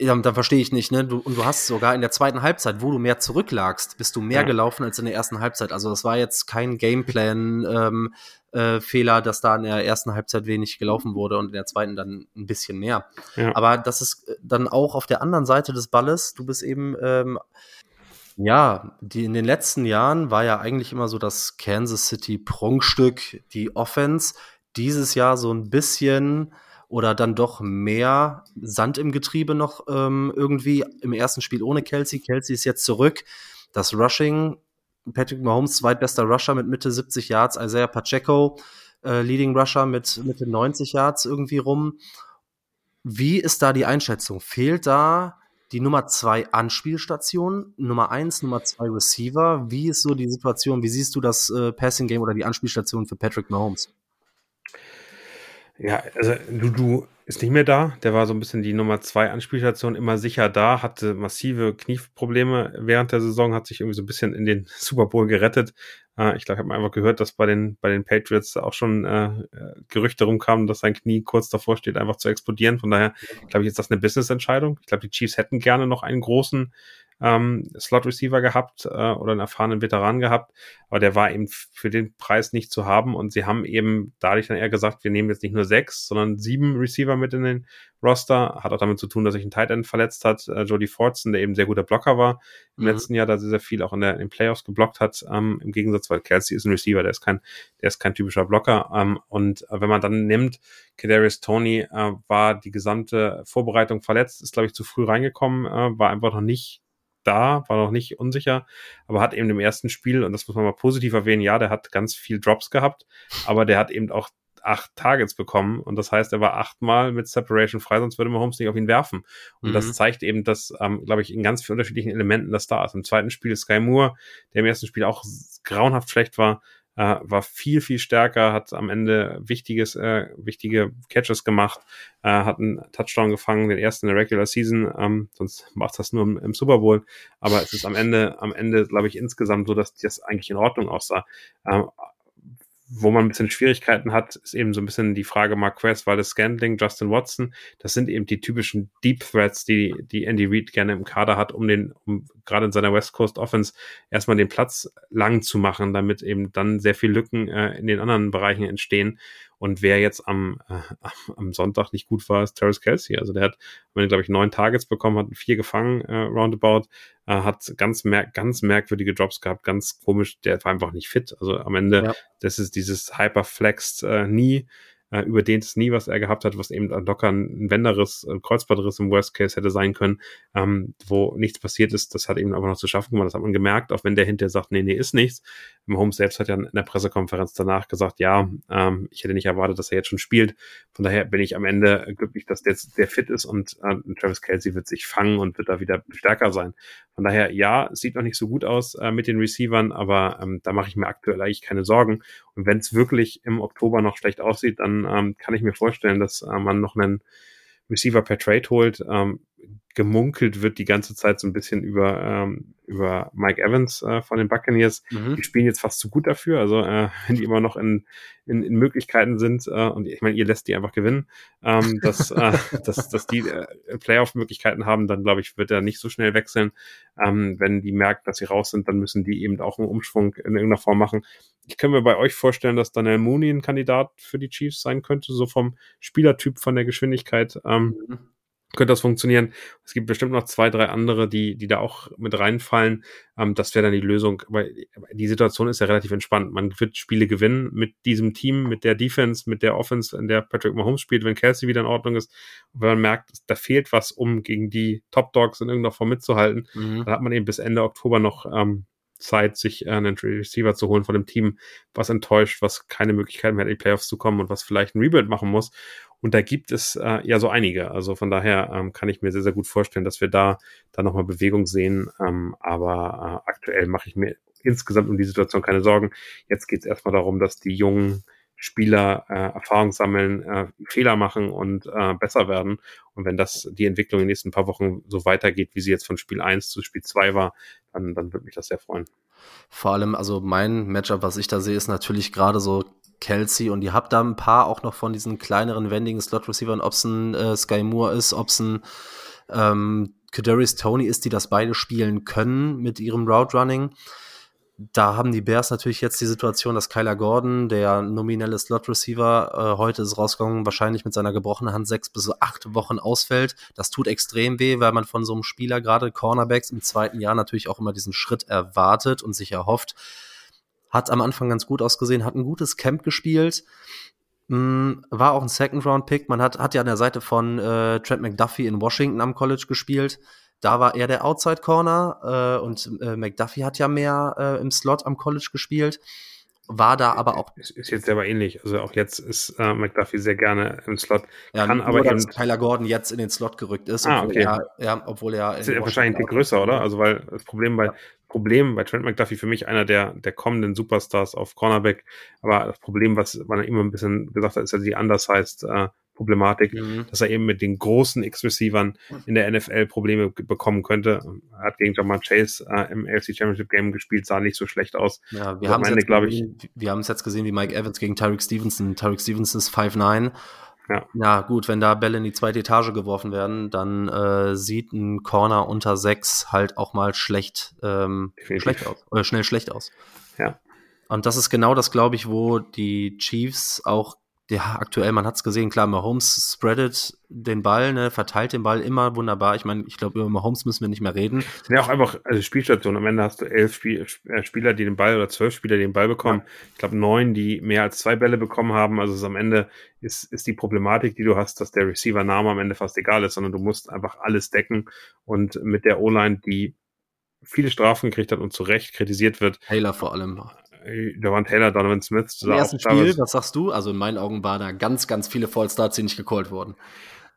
ja, dann verstehe ich nicht, ne? Du, und du hast sogar in der zweiten Halbzeit, wo du mehr zurücklagst, bist du mehr ja. gelaufen als in der ersten Halbzeit. Also das war jetzt kein Gameplan ähm, äh, dass da in der ersten Halbzeit wenig gelaufen wurde und in der zweiten dann ein bisschen mehr. Ja. Aber das ist äh, dann auch auf der anderen Seite des Balles. Du bist eben ähm, ja, die in den letzten Jahren war ja eigentlich immer so das Kansas City Prunkstück, die Offense. Dieses Jahr so ein bisschen oder dann doch mehr Sand im Getriebe noch ähm, irgendwie im ersten Spiel ohne Kelsey. Kelsey ist jetzt zurück. Das Rushing, Patrick Mahomes zweitbester Rusher mit Mitte 70 Yards, Isaiah Pacheco äh, Leading Rusher mit Mitte 90 Yards irgendwie rum. Wie ist da die Einschätzung? Fehlt da die Nummer zwei Anspielstation, Nummer eins, Nummer zwei Receiver. Wie ist so die Situation? Wie siehst du das äh, Passing Game oder die Anspielstation für Patrick Mahomes? Ja, also du, du ist nicht mehr da. Der war so ein bisschen die Nummer zwei Anspielstation, immer sicher da, hatte massive Knieprobleme während der Saison, hat sich irgendwie so ein bisschen in den [laughs] Super Bowl gerettet. Äh, ich glaube, ich habe einfach gehört, dass bei den, bei den Patriots auch schon äh, Gerüchte rumkamen, dass sein Knie kurz davor steht, einfach zu explodieren. Von daher glaube ich, ist das eine Business-Entscheidung. Ich glaube, die Chiefs hätten gerne noch einen großen ähm, Slot-Receiver gehabt äh, oder einen erfahrenen Veteran gehabt, aber der war eben für den Preis nicht zu haben und sie haben eben dadurch dann eher gesagt, wir nehmen jetzt nicht nur sechs, sondern sieben Receiver mit in den Roster. Hat auch damit zu tun, dass sich ein Tight End verletzt hat. Äh, Jody Fortson, der eben sehr guter Blocker war im mhm. letzten Jahr, da sehr, sehr viel auch in, der, in den Playoffs geblockt hat, ähm, im Gegensatz, weil Kelsey ist ein Receiver, der ist kein, der ist kein typischer Blocker. Ähm, und äh, wenn man dann nimmt, Kadarius Tony äh, war die gesamte Vorbereitung verletzt, ist, glaube ich, zu früh reingekommen, äh, war einfach noch nicht da, war noch nicht unsicher, aber hat eben im ersten Spiel, und das muss man mal positiv erwähnen, ja, der hat ganz viel Drops gehabt, aber der hat eben auch acht Targets bekommen und das heißt, er war achtmal mit Separation frei, sonst würde Mahomes nicht auf ihn werfen. Und mhm. das zeigt eben, dass, ähm, glaube ich, in ganz vielen unterschiedlichen Elementen das da ist. Im zweiten Spiel ist Sky Moore, der im ersten Spiel auch grauenhaft schlecht war, äh, war viel, viel stärker, hat am Ende wichtiges, äh, wichtige Catches gemacht, äh, hat einen Touchdown gefangen, den ersten in der Regular Season, ähm, sonst macht das nur im, im, Super Bowl. Aber es ist am Ende, am Ende, glaube ich, insgesamt so, dass das eigentlich in Ordnung aussah. Ähm, wo man ein bisschen Schwierigkeiten hat, ist eben so ein bisschen die Frage Marquez, Wallace Scandling, Justin Watson. Das sind eben die typischen Deep Threats, die, die Andy Reid gerne im Kader hat, um den, um gerade in seiner West Coast Offense erstmal den Platz lang zu machen, damit eben dann sehr viel Lücken äh, in den anderen Bereichen entstehen. Und wer jetzt am, äh, [laughs] am Sonntag nicht gut war, ist Terrence Kelsey. Also der hat, glaube ich, neun Targets bekommen, hat vier gefangen, äh, roundabout, äh, hat ganz, mer ganz merkwürdige Drops gehabt, ganz komisch, der war einfach nicht fit. Also am Ende, ja. das ist dieses Hyperflexed äh, nie äh, überdehntes nie, was er gehabt hat, was eben locker ein Wenderriss, ein Kreuzbandriss im Worst Case hätte sein können, ähm, wo nichts passiert ist. Das hat eben aber noch zu schaffen gemacht. Das hat man gemerkt, auch wenn der hinterher sagt, nee, nee, ist nichts. Holmes selbst hat ja in der Pressekonferenz danach gesagt, ja, ähm, ich hätte nicht erwartet, dass er jetzt schon spielt. Von daher bin ich am Ende glücklich, dass der, der fit ist und äh, Travis Kelsey wird sich fangen und wird da wieder stärker sein. Von daher, ja, sieht noch nicht so gut aus äh, mit den Receivern, aber ähm, da mache ich mir aktuell eigentlich keine Sorgen. Und wenn es wirklich im Oktober noch schlecht aussieht, dann ähm, kann ich mir vorstellen, dass äh, man noch einen Receiver per Trade holt. Ähm, gemunkelt wird die ganze Zeit so ein bisschen über, ähm, über Mike Evans äh, von den Buccaneers. Mhm. Die spielen jetzt fast zu gut dafür. Also äh, [laughs] wenn die immer noch in, in, in Möglichkeiten sind, äh, und ich meine, ihr lässt die einfach gewinnen, ähm, dass, [laughs] äh, dass, dass die äh, Playoff-Möglichkeiten haben, dann glaube ich, wird er nicht so schnell wechseln. Ähm, wenn die merken, dass sie raus sind, dann müssen die eben auch einen Umschwung in irgendeiner Form machen. Ich kann mir bei euch vorstellen, dass Daniel Mooney ein Kandidat für die Chiefs sein könnte, so vom Spielertyp, von der Geschwindigkeit. Ähm, mhm könnte das funktionieren. Es gibt bestimmt noch zwei, drei andere, die, die da auch mit reinfallen. Ähm, das wäre dann die Lösung. Aber die Situation ist ja relativ entspannt. Man wird Spiele gewinnen mit diesem Team, mit der Defense, mit der Offense, in der Patrick Mahomes spielt, wenn Kelsey wieder in Ordnung ist. Und wenn man merkt, da fehlt was, um gegen die Top Dogs in irgendeiner Form mitzuhalten, mhm. dann hat man eben bis Ende Oktober noch ähm, Zeit, sich äh, einen Receiver zu holen von dem Team, was enttäuscht, was keine Möglichkeit mehr hat, in die Playoffs zu kommen und was vielleicht ein Rebuild machen muss. Und da gibt es äh, ja so einige. Also von daher ähm, kann ich mir sehr, sehr gut vorstellen, dass wir da, da nochmal Bewegung sehen. Ähm, aber äh, aktuell mache ich mir insgesamt um die Situation keine Sorgen. Jetzt geht es erstmal darum, dass die jungen Spieler äh, Erfahrung sammeln, äh, Fehler machen und äh, besser werden. Und wenn das die Entwicklung in den nächsten paar Wochen so weitergeht, wie sie jetzt von Spiel 1 zu Spiel 2 war, dann, dann würde mich das sehr freuen. Vor allem, also mein Matchup, was ich da sehe, ist natürlich gerade so Kelsey und ihr habt da ein paar auch noch von diesen kleineren, wendigen Slot-Receivern, ob es ein äh, Sky Moore ist, ob es ein ähm, Kadarius Tony ist, die das beide spielen können mit ihrem Route Running. Da haben die Bears natürlich jetzt die Situation, dass Kyler Gordon, der nominelle Slot-Receiver, äh, heute ist rausgegangen, wahrscheinlich mit seiner gebrochenen Hand sechs bis acht Wochen ausfällt. Das tut extrem weh, weil man von so einem Spieler, gerade Cornerbacks im zweiten Jahr, natürlich auch immer diesen Schritt erwartet und sich erhofft, hat am Anfang ganz gut ausgesehen, hat ein gutes Camp gespielt. Mm, war auch ein Second-Round-Pick. Man hat, hat ja an der Seite von äh, Trent McDuffie in Washington am College gespielt. Da war er der Outside-Corner äh, und äh, McDuffie hat ja mehr äh, im Slot am College gespielt war da aber auch. Ist, ist jetzt aber ähnlich. Also auch jetzt ist äh, McDuffie sehr gerne im Slot. Ja, kann nur, aber dass Tyler Gordon jetzt in den Slot gerückt ist, ah, okay. er, ja, obwohl er. Ist wahrscheinlich ein größer, oder? Also weil das Problem bei ja. Problem bei Trent McDuffie für mich einer der, der kommenden Superstars auf Cornerback. Aber das Problem, was man immer ein bisschen gesagt hat, ist ja die undersized äh, Problematik, mhm. dass er eben mit den großen X-Receivern in der NFL Probleme bekommen könnte. Er hat gegen Jamal Chase äh, im AFC Championship Game gespielt, sah nicht so schlecht aus. Ja, wir. Wir haben es jetzt gesehen, wie Mike Evans gegen Tyreek Stevenson. Tyreek Stevenson ist 5'9. Ja. ja, gut, wenn da Bälle in die zweite Etage geworfen werden, dann äh, sieht ein Corner unter 6 halt auch mal schlecht, ähm, schlecht aus, oder schnell schlecht aus. Ja. Und das ist genau das, glaube ich, wo die Chiefs auch ja, aktuell, man hat es gesehen, klar, Mahomes spreadet den Ball, ne, verteilt den Ball immer wunderbar. Ich meine, ich glaube, über Mahomes müssen wir nicht mehr reden. Ja, auch einfach, also Spielstation. Am Ende hast du elf Spiel, äh, Spieler, die den Ball oder zwölf Spieler, die den Ball bekommen. Ja. Ich glaube, neun, die mehr als zwei Bälle bekommen haben. Also es am Ende ist, ist die Problematik, die du hast, dass der Receiver-Name am Ende fast egal ist, sondern du musst einfach alles decken. Und mit der O-Line, die viele Strafen gekriegt hat und zu Recht kritisiert wird. Taylor vor allem äh, Javon Taylor, Donovan Smith. Im ersten Spiel, was sagst du? Also in meinen Augen waren da ganz, ganz viele Fallstarts, die nicht gecallt wurden.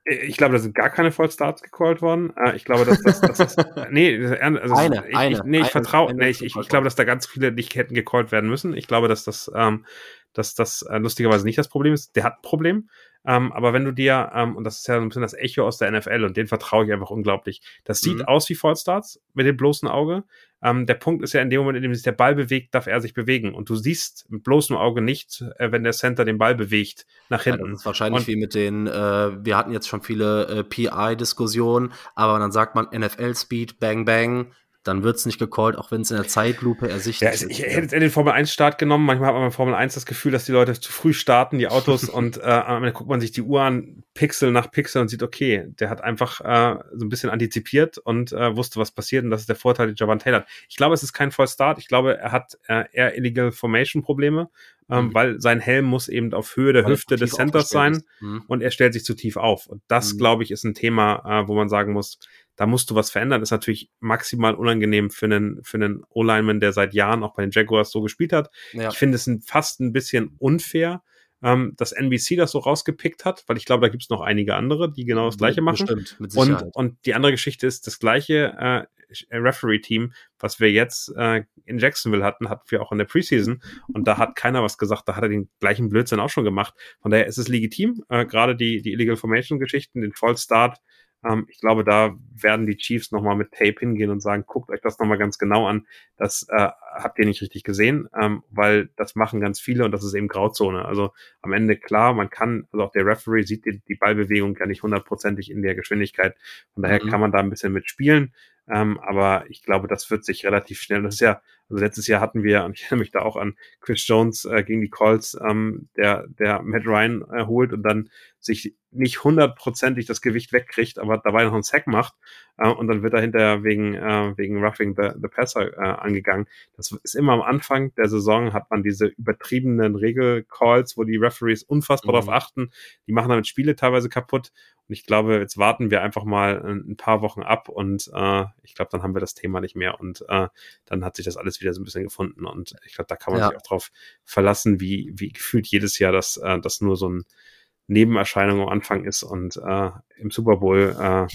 Ich glaube, da sind gar keine Fallstarts gecallt worden. Äh, ich glaube, dass das, [laughs] das ist, nee, also eine, ich, eine, ich, nee, ich vertraue, nee, ich, ich, ich, glaube, dass da ganz viele nicht hätten gecallt werden müssen. Ich glaube, dass das, ähm, dass das äh, lustigerweise nicht das Problem ist. Der hat ein Problem. Ähm, aber wenn du dir, ähm, und das ist ja ein bisschen das Echo aus der NFL und den vertraue ich einfach unglaublich, das sieht mhm. aus wie Fallstarts mit dem bloßen Auge. Ähm, der Punkt ist ja in dem Moment, in dem sich der Ball bewegt, darf er sich bewegen. Und du siehst mit bloßem Auge nicht, äh, wenn der Center den Ball bewegt nach hinten. Ja, das ist wahrscheinlich und, wie mit den, äh, wir hatten jetzt schon viele äh, PI-Diskussionen, aber dann sagt man NFL-Speed, Bang Bang, dann wird es nicht gecallt, auch wenn es in der Zeitlupe ersichtlich ja, also ich, ist. Ich hätte jetzt in den Formel 1 Start genommen. Manchmal hat man bei Formel 1 das Gefühl, dass die Leute zu früh starten, die Autos, [laughs] und äh, am Ende guckt man sich die Uhr an, Pixel nach Pixel und sieht, okay, der hat einfach äh, so ein bisschen antizipiert und äh, wusste, was passiert. Und das ist der Vorteil, den Javan Taylor hat. Ich glaube, es ist kein Vollstart. Ich glaube, er hat äh, eher Illegal Formation Probleme. Ähm, mhm. weil sein Helm muss eben auf Höhe der weil Hüfte des Centers sein mhm. und er stellt sich zu tief auf. Und das, mhm. glaube ich, ist ein Thema, äh, wo man sagen muss, da musst du was verändern. ist natürlich maximal unangenehm für einen, für einen O-Lineman, der seit Jahren auch bei den Jaguars so gespielt hat. Ja. Ich finde es fast ein bisschen unfair, ähm, dass NBC das so rausgepickt hat, weil ich glaube, da gibt es noch einige andere, die genau das gleiche machen. Bestimmt, mit Sicherheit. Und, und die andere Geschichte ist, das gleiche äh, Referee-Team, was wir jetzt äh, in Jacksonville hatten, hatten wir auch in der Preseason und da hat keiner was gesagt, da hat er den gleichen Blödsinn auch schon gemacht. Von daher ist es legitim, äh, gerade die, die Illegal Formation-Geschichten, den False Start, ähm, ich glaube, da werden die Chiefs nochmal mit Tape hingehen und sagen, guckt euch das nochmal ganz genau an. Das äh, habt ihr nicht richtig gesehen, ähm, weil das machen ganz viele und das ist eben Grauzone. Also am Ende klar, man kann, also auch der Referee sieht die, die Ballbewegung ja nicht hundertprozentig in der Geschwindigkeit. Von daher mhm. kann man da ein bisschen mitspielen. Ähm, aber ich glaube, das wird sich relativ schnell. Das ist ja, also letztes Jahr hatten wir, und ich erinnere mich da auch an Chris Jones äh, gegen die Colts, ähm, der, der Matt Ryan erholt und dann sich nicht hundertprozentig das Gewicht wegkriegt, aber dabei noch einen Sack macht äh, und dann wird er hinterher wegen, äh, wegen Roughing the, the Passer äh, angegangen. Das ist immer am Anfang der Saison, hat man diese übertriebenen Regelcalls, wo die Referees unfassbar mhm. darauf achten. Die machen damit Spiele teilweise kaputt. Und ich glaube, jetzt warten wir einfach mal ein, paar Wochen ab und äh, ich glaube, dann haben wir das Thema nicht mehr und äh, dann hat sich das alles wieder so ein bisschen gefunden. Und ich glaube, da kann man ja. sich auch drauf verlassen, wie, wie gefühlt jedes Jahr, dass äh, das nur so ein Nebenerscheinung am Anfang ist und äh, im Super Bowl äh,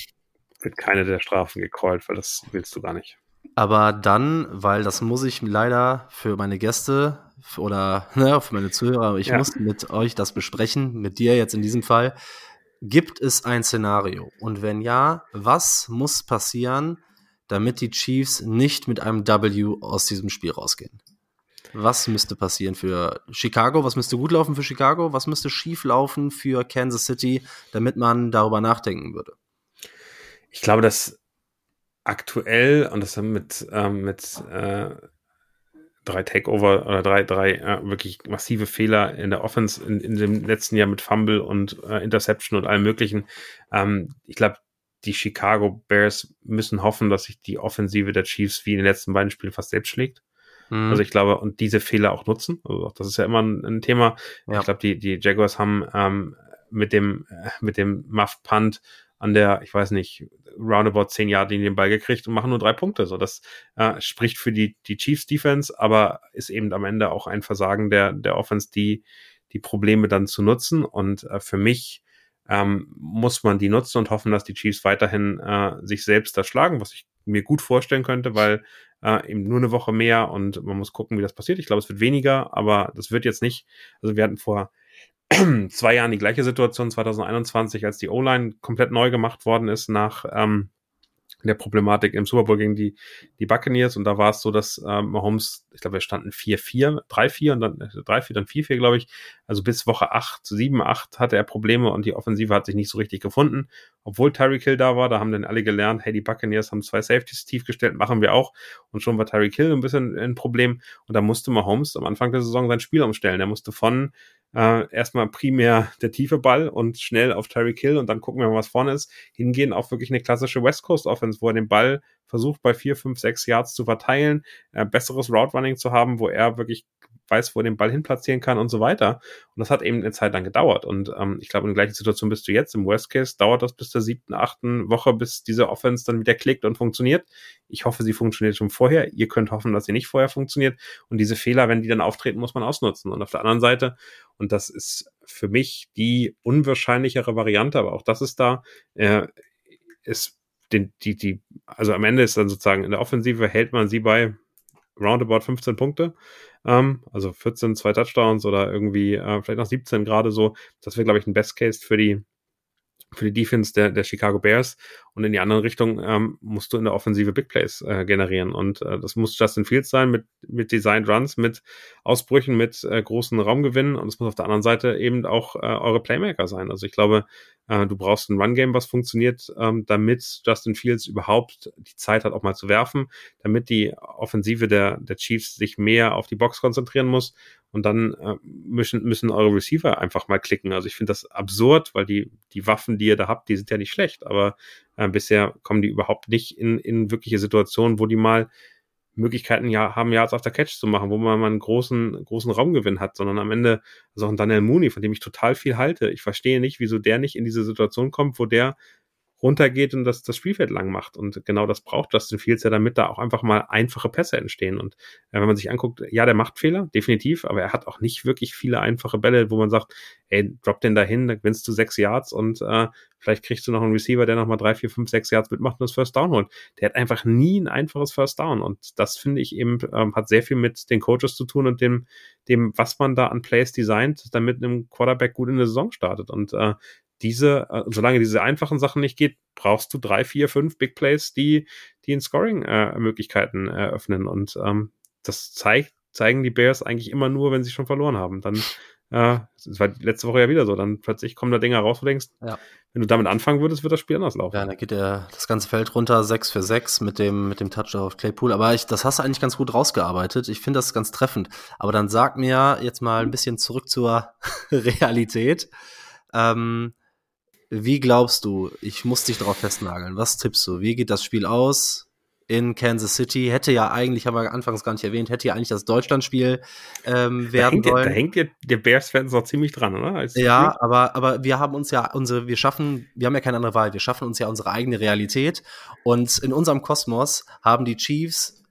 wird keine der Strafen gecallt, weil das willst du gar nicht. Aber dann, weil das muss ich leider für meine Gäste oder [laughs] ne, für meine Zuhörer, ich ja. muss mit euch das besprechen, mit dir jetzt in diesem Fall. Gibt es ein Szenario? Und wenn ja, was muss passieren, damit die Chiefs nicht mit einem W aus diesem Spiel rausgehen? Was müsste passieren für Chicago? Was müsste gut laufen für Chicago? Was müsste schief laufen für Kansas City, damit man darüber nachdenken würde? Ich glaube, dass aktuell, und das haben mit, ähm, mit äh, drei Takeover oder drei, drei äh, wirklich massive Fehler in der Offense in, in dem letzten Jahr mit Fumble und äh, Interception und allem möglichen. Ähm, ich glaube, die Chicago Bears müssen hoffen, dass sich die Offensive der Chiefs wie in den letzten beiden Spielen fast selbst schlägt. Mhm. Also ich glaube, und diese Fehler auch nutzen. Also das ist ja immer ein, ein Thema. Ja. Ich glaube, die, die Jaguars haben ähm, mit dem, äh, mit dem Muff Punt an der, ich weiß nicht, roundabout zehn Jahre den Ball gekriegt und machen nur drei Punkte. So, das äh, spricht für die, die Chiefs Defense, aber ist eben am Ende auch ein Versagen der, der Offense, die, die Probleme dann zu nutzen. Und äh, für mich ähm, muss man die nutzen und hoffen, dass die Chiefs weiterhin äh, sich selbst da schlagen, was ich mir gut vorstellen könnte, weil äh, eben nur eine Woche mehr und man muss gucken, wie das passiert. Ich glaube, es wird weniger, aber das wird jetzt nicht. Also wir hatten vor [clears throat] zwei Jahren die gleiche Situation, 2021, als die O-Line komplett neu gemacht worden ist nach ähm, der Problematik im Super Bowl gegen die, die Buccaneers und da war es so, dass ähm, Mahomes, ich glaube, wir standen 4-4, 3-4 und dann 3-4, äh, dann 4-4, glaube ich. Also bis Woche 8, 7, 8 hatte er Probleme und die Offensive hat sich nicht so richtig gefunden. Obwohl Tyreek Hill da war, da haben dann alle gelernt, hey, die Buccaneers haben zwei Safeties tief gestellt, machen wir auch. Und schon war Tyreek Hill ein bisschen ein Problem und da musste Mahomes am Anfang der Saison sein Spiel umstellen. Er musste von äh, erstmal primär der tiefe Ball und schnell auf Terry Kill und dann gucken wir mal, was vorne ist, hingehen auf wirklich eine klassische West Coast Offense, wo er den Ball versucht bei vier, fünf, sechs Yards zu verteilen, äh, besseres Route Running zu haben, wo er wirklich weiß, wo er den Ball hin platzieren kann und so weiter. Und das hat eben eine Zeit lang gedauert. Und ähm, ich glaube, in der gleichen Situation bist du jetzt. Im Worst Case dauert das bis zur siebten, achten Woche, bis diese Offense dann wieder klickt und funktioniert. Ich hoffe, sie funktioniert schon vorher. Ihr könnt hoffen, dass sie nicht vorher funktioniert. Und diese Fehler, wenn die dann auftreten, muss man ausnutzen. Und auf der anderen Seite, und das ist für mich die unwahrscheinlichere Variante, aber auch das ist da, äh, ist den, die, die, also am Ende ist dann sozusagen in der Offensive hält man sie bei roundabout 15 Punkte. Ähm, also 14, zwei Touchdowns oder irgendwie äh, vielleicht noch 17 gerade so. Das wäre, glaube ich, ein Best Case für die für die Defense der, der Chicago Bears. Und in die andere Richtung ähm, musst du in der Offensive Big Plays äh, generieren. Und äh, das muss Justin Fields sein mit mit Designed Runs, mit Ausbrüchen, mit äh, großen Raumgewinnen. Und es muss auf der anderen Seite eben auch äh, eure Playmaker sein. Also ich glaube, äh, du brauchst ein Run Game, was funktioniert, ähm, damit Justin Fields überhaupt die Zeit hat, auch mal zu werfen, damit die Offensive der der Chiefs sich mehr auf die Box konzentrieren muss und dann äh, müssen, müssen eure Receiver einfach mal klicken. Also ich finde das absurd, weil die, die Waffen, die ihr da habt, die sind ja nicht schlecht, aber äh, bisher kommen die überhaupt nicht in, in wirkliche Situationen, wo die mal Möglichkeiten ja haben, Yards auf der Catch zu machen, wo man mal einen großen, großen Raumgewinn hat, sondern am Ende, also auch ein Daniel Mooney, von dem ich total viel halte. Ich verstehe nicht, wieso der nicht in diese Situation kommt, wo der runtergeht und das, das Spielfeld lang macht. Und genau das braucht Justin Fields ja, damit da auch einfach mal einfache Pässe entstehen. Und äh, wenn man sich anguckt, ja, der macht Fehler, definitiv, aber er hat auch nicht wirklich viele einfache Bälle, wo man sagt, ey, drop den dahin, dann gewinnst du sechs Yards und äh, vielleicht kriegst du noch einen Receiver, der nochmal drei, vier, fünf, sechs Yards mitmacht und das First Down holt. Der hat einfach nie ein einfaches First Down. Und das finde ich eben, ähm, hat sehr viel mit den Coaches zu tun und dem, dem, was man da an Plays designt, damit ein Quarterback gut in der Saison startet. Und äh, diese, äh, solange diese einfachen Sachen nicht geht, brauchst du drei, vier, fünf Big Plays, die, die in Scoring-Möglichkeiten äh, eröffnen. Und ähm, das zeigt, zeigen die Bears eigentlich immer nur, wenn sie schon verloren haben. Dann, äh, das war letzte Woche ja wieder so, dann plötzlich kommen da Dinge raus, wo du denkst, ja. wenn du damit anfangen würdest, wird das Spiel anders laufen. Ja, dann geht der, das ganze Feld runter, 6 für 6 mit dem, mit dem Touchdown auf Claypool. Aber ich, das hast du eigentlich ganz gut rausgearbeitet. Ich finde das ganz treffend. Aber dann sag mir jetzt mal ein bisschen zurück zur [laughs] Realität. Ähm, wie glaubst du, ich muss dich darauf festnageln, was tippst du? Wie geht das Spiel aus in Kansas City? Hätte ja eigentlich, haben wir anfangs gar nicht erwähnt, hätte ja eigentlich das Deutschlandspiel ähm, werden da sollen. Da hängt ja der Bears-Fans noch ziemlich dran, oder? Als ja, aber, aber wir haben uns ja unsere, wir schaffen, wir haben ja keine andere Wahl, wir schaffen uns ja unsere eigene Realität und in unserem Kosmos haben die Chiefs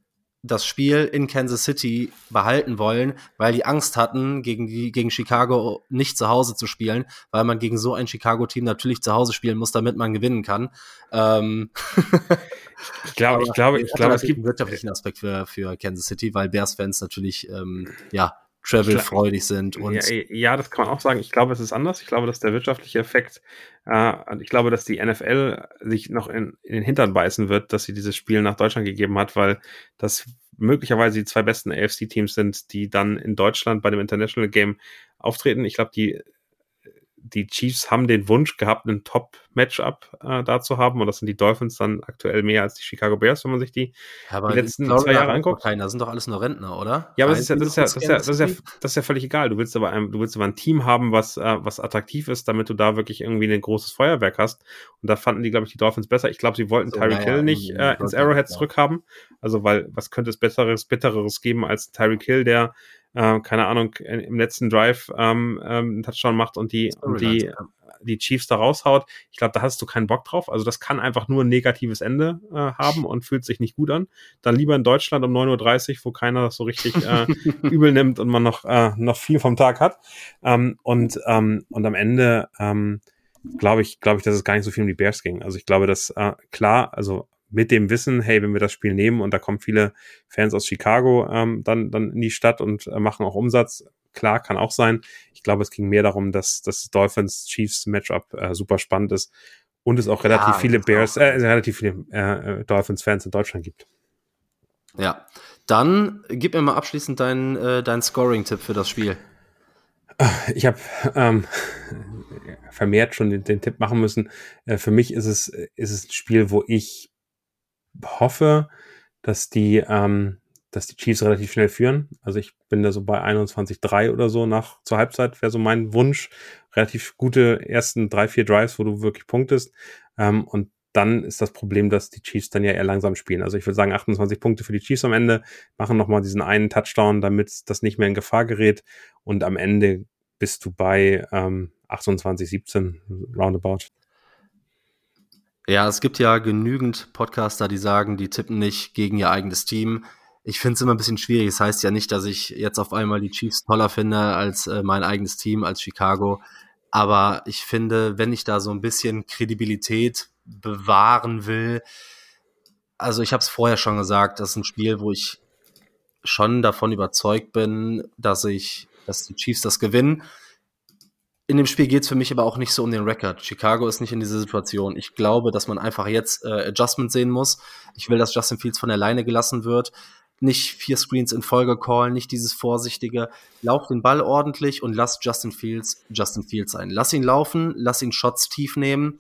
das Spiel in Kansas City behalten wollen, weil die Angst hatten, gegen, die, gegen Chicago nicht zu Hause zu spielen, weil man gegen so ein Chicago-Team natürlich zu Hause spielen muss, damit man gewinnen kann. Ähm [laughs] ich glaube, ich glaube, ich glaube, es gibt einen wirtschaftlichen Aspekt für, für Kansas City, weil Bears-Fans natürlich ähm, ja travel-freudig sind. Und ja, ja, das kann man auch sagen. Ich glaube, es ist anders. Ich glaube, dass der wirtschaftliche Effekt, äh, ich glaube, dass die NFL sich noch in, in den Hintern beißen wird, dass sie dieses Spiel nach Deutschland gegeben hat, weil das möglicherweise die zwei besten AFC-Teams sind, die dann in Deutschland bei dem International Game auftreten. Ich glaube, die die Chiefs haben den Wunsch gehabt, einen Top-Matchup äh, da zu haben. Und das sind die Dolphins dann aktuell mehr als die Chicago Bears, wenn man sich die, ja, die letzten zwei Jahre anguckt. Keiner, das sind doch alles nur Rentner, oder? Ja, aber das ist ja, das ist ja, das ist ja, das ist ja, das ist ja völlig egal. Du willst aber ein, du willst aber ein Team haben, was, äh, was attraktiv ist, damit du da wirklich irgendwie ein großes Feuerwerk hast. Und da fanden die, glaube ich, die Dolphins besser. Ich glaube, sie wollten so, Tyreek Hill nicht äh, ins Arrowhead zurückhaben. Also, weil, was könnte es Besseres, Bittereres geben als Tyreek Hill, der äh, keine Ahnung, im letzten Drive ähm, ähm, einen Touchdown macht und die, und die, die Chiefs da raushaut. Ich glaube, da hast du keinen Bock drauf. Also das kann einfach nur ein negatives Ende äh, haben und fühlt sich nicht gut an. Dann lieber in Deutschland um 9.30 Uhr, wo keiner das so richtig äh, [laughs] übel nimmt und man noch, äh, noch viel vom Tag hat. Ähm, und, ähm, und am Ende ähm, glaube ich, glaube ich, dass es gar nicht so viel um die Bears ging. Also ich glaube, dass äh, klar, also mit dem Wissen, hey, wenn wir das Spiel nehmen und da kommen viele Fans aus Chicago ähm, dann, dann in die Stadt und äh, machen auch Umsatz, klar, kann auch sein. Ich glaube, es ging mehr darum, dass das Dolphins Chiefs Matchup äh, super spannend ist und es auch relativ ja, viele Bears, äh, relativ viele äh, Dolphins Fans in Deutschland gibt. Ja, dann gib mir mal abschließend deinen äh, dein Scoring-Tipp für das Spiel. Ich habe ähm, vermehrt schon den, den Tipp machen müssen. Äh, für mich ist es, ist es ein Spiel, wo ich hoffe, dass die, ähm, dass die Chiefs relativ schnell führen. Also ich bin da so bei 21-3 oder so nach zur Halbzeit, wäre so mein Wunsch. Relativ gute ersten drei, vier Drives, wo du wirklich punktest. Ähm, und dann ist das Problem, dass die Chiefs dann ja eher langsam spielen. Also ich würde sagen 28 Punkte für die Chiefs am Ende, machen nochmal diesen einen Touchdown, damit das nicht mehr in Gefahr gerät. Und am Ende bist du bei ähm, 28, 17 roundabout. Ja, es gibt ja genügend Podcaster, die sagen, die tippen nicht gegen ihr eigenes Team. Ich finde es immer ein bisschen schwierig. Das heißt ja nicht, dass ich jetzt auf einmal die Chiefs toller finde als äh, mein eigenes Team, als Chicago. Aber ich finde, wenn ich da so ein bisschen Kredibilität bewahren will, also ich habe es vorher schon gesagt, das ist ein Spiel, wo ich schon davon überzeugt bin, dass ich, dass die Chiefs das gewinnen. In dem Spiel geht es für mich aber auch nicht so um den Rekord. Chicago ist nicht in dieser Situation. Ich glaube, dass man einfach jetzt äh, Adjustment sehen muss. Ich will, dass Justin Fields von der Leine gelassen wird. Nicht vier Screens in Folge callen, nicht dieses vorsichtige. Lauf den Ball ordentlich und lass Justin Fields Justin Fields sein. Lass ihn laufen, lass ihn Shots tief nehmen.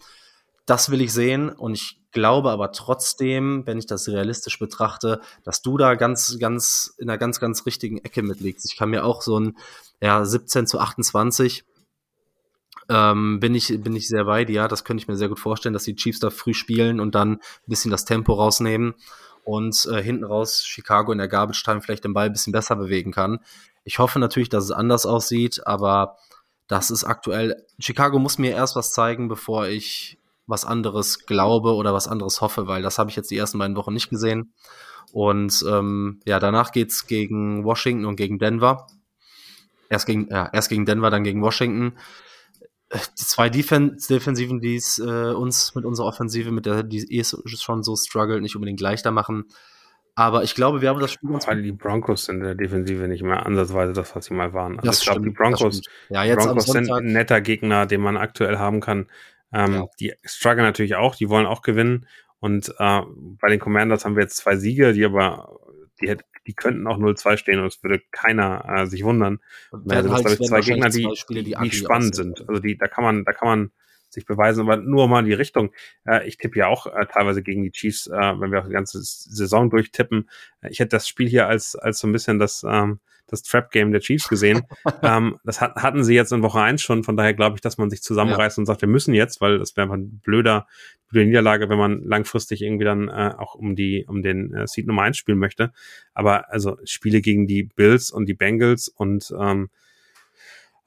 Das will ich sehen und ich glaube aber trotzdem, wenn ich das realistisch betrachte, dass du da ganz, ganz in einer ganz, ganz richtigen Ecke mitlegst. Ich kann mir auch so ein ja, 17 zu 28 ähm, bin, ich, bin ich sehr weit. Ja, das könnte ich mir sehr gut vorstellen, dass die Chiefs da früh spielen und dann ein bisschen das Tempo rausnehmen und äh, hinten raus Chicago in der Garbage Time vielleicht den Ball ein bisschen besser bewegen kann. Ich hoffe natürlich, dass es anders aussieht, aber das ist aktuell. Chicago muss mir erst was zeigen, bevor ich was anderes glaube oder was anderes hoffe, weil das habe ich jetzt die ersten beiden Wochen nicht gesehen. Und ähm, ja, danach geht's gegen Washington und gegen Denver. Erst gegen, ja, erst gegen Denver, dann gegen Washington die zwei Defen Defensiven, die es äh, uns mit unserer Offensive, mit der die eh schon so struggelt, nicht unbedingt leichter machen. Aber ich glaube, wir haben das Spiel ganz Weil die Broncos sind in der Defensive nicht mehr ansatzweise das, was sie mal waren. Also das ich glaube, die Broncos, ja, jetzt Broncos sind ein netter Gegner, den man aktuell haben kann. Ähm, ja. Die strugglen natürlich auch, die wollen auch gewinnen. Und äh, bei den Commanders haben wir jetzt zwei Siege, die aber die hätte die könnten auch 0-2 stehen und es würde keiner äh, sich wundern. Und also das halt, ich, zwei Gegner, die, Spiele, die, die spannend sind. Also die, da kann man, da kann man sich beweisen, aber nur mal in die Richtung. Äh, ich tippe ja auch äh, teilweise gegen die Chiefs, äh, wenn wir auch die ganze Saison durchtippen. Ich hätte das Spiel hier als, als so ein bisschen das, ähm, das Trap-Game der Chiefs gesehen. [laughs] ähm, das hat, hatten sie jetzt in Woche eins schon, von daher glaube ich, dass man sich zusammenreißt ja. und sagt, wir müssen jetzt, weil das wäre einfach ein blöder, blöde Niederlage, wenn man langfristig irgendwie dann äh, auch um die, um den äh, Seed Nummer eins spielen möchte. Aber also Spiele gegen die Bills und die Bengals und ähm,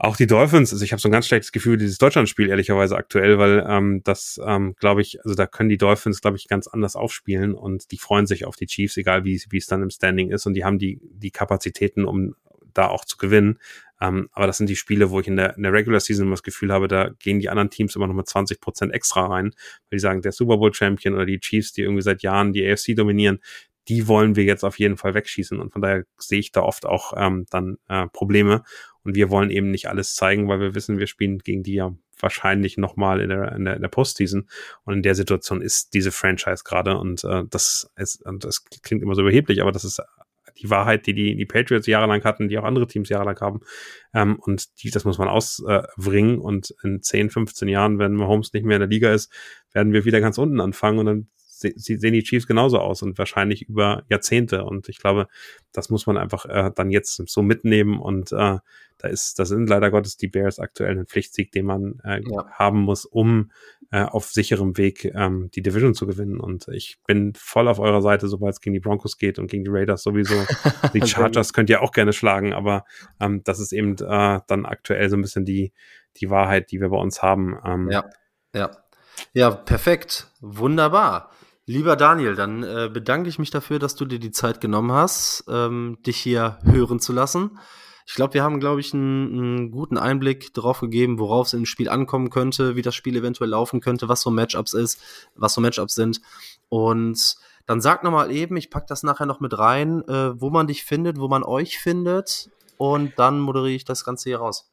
auch die Dolphins, also ich habe so ein ganz schlechtes Gefühl, dieses Deutschlandspiel ehrlicherweise aktuell, weil ähm, das, ähm, glaube ich, also da können die Dolphins, glaube ich, ganz anders aufspielen und die freuen sich auf die Chiefs, egal wie wie es dann im Standing ist und die haben die die Kapazitäten, um da auch zu gewinnen. Ähm, aber das sind die Spiele, wo ich in der, in der Regular Season immer das Gefühl habe, da gehen die anderen Teams immer noch mit 20 Prozent extra rein, weil die sagen, der Super Bowl Champion oder die Chiefs, die irgendwie seit Jahren die AFC dominieren, die wollen wir jetzt auf jeden Fall wegschießen. Und von daher sehe ich da oft auch ähm, dann äh, Probleme. Und wir wollen eben nicht alles zeigen, weil wir wissen, wir spielen gegen die ja wahrscheinlich nochmal in der, in, der, in der Postseason. Und in der Situation ist diese Franchise gerade. Und äh, das ist, und das klingt immer so überheblich, aber das ist die Wahrheit, die, die die Patriots jahrelang hatten, die auch andere Teams jahrelang haben. Ähm, und die, das muss man ausbringen. Äh, und in 10, 15 Jahren, wenn Mahomes nicht mehr in der Liga ist, werden wir wieder ganz unten anfangen und dann sehen die Chiefs genauso aus und wahrscheinlich über Jahrzehnte. Und ich glaube, das muss man einfach äh, dann jetzt so mitnehmen. Und äh, da ist, das sind leider Gottes die Bears aktuell ein Pflichtsieg, den man äh, ja. haben muss, um äh, auf sicherem Weg ähm, die Division zu gewinnen. Und ich bin voll auf eurer Seite, sobald es gegen die Broncos geht und gegen die Raiders sowieso. [laughs] Die Chargers könnt ihr auch gerne schlagen, aber ähm, das ist eben äh, dann aktuell so ein bisschen die, die Wahrheit, die wir bei uns haben. Ähm, ja, ja. Ja, perfekt. Wunderbar. Lieber Daniel, dann äh, bedanke ich mich dafür, dass du dir die Zeit genommen hast, ähm, dich hier hören zu lassen. Ich glaube, wir haben, glaube ich, einen, einen, guten Einblick darauf gegeben, worauf es im Spiel ankommen könnte, wie das Spiel eventuell laufen könnte, was so Matchups ist, was so Matchups sind. Und dann sag nochmal eben, ich pack das nachher noch mit rein, äh, wo man dich findet, wo man euch findet. Und dann moderiere ich das Ganze hier raus.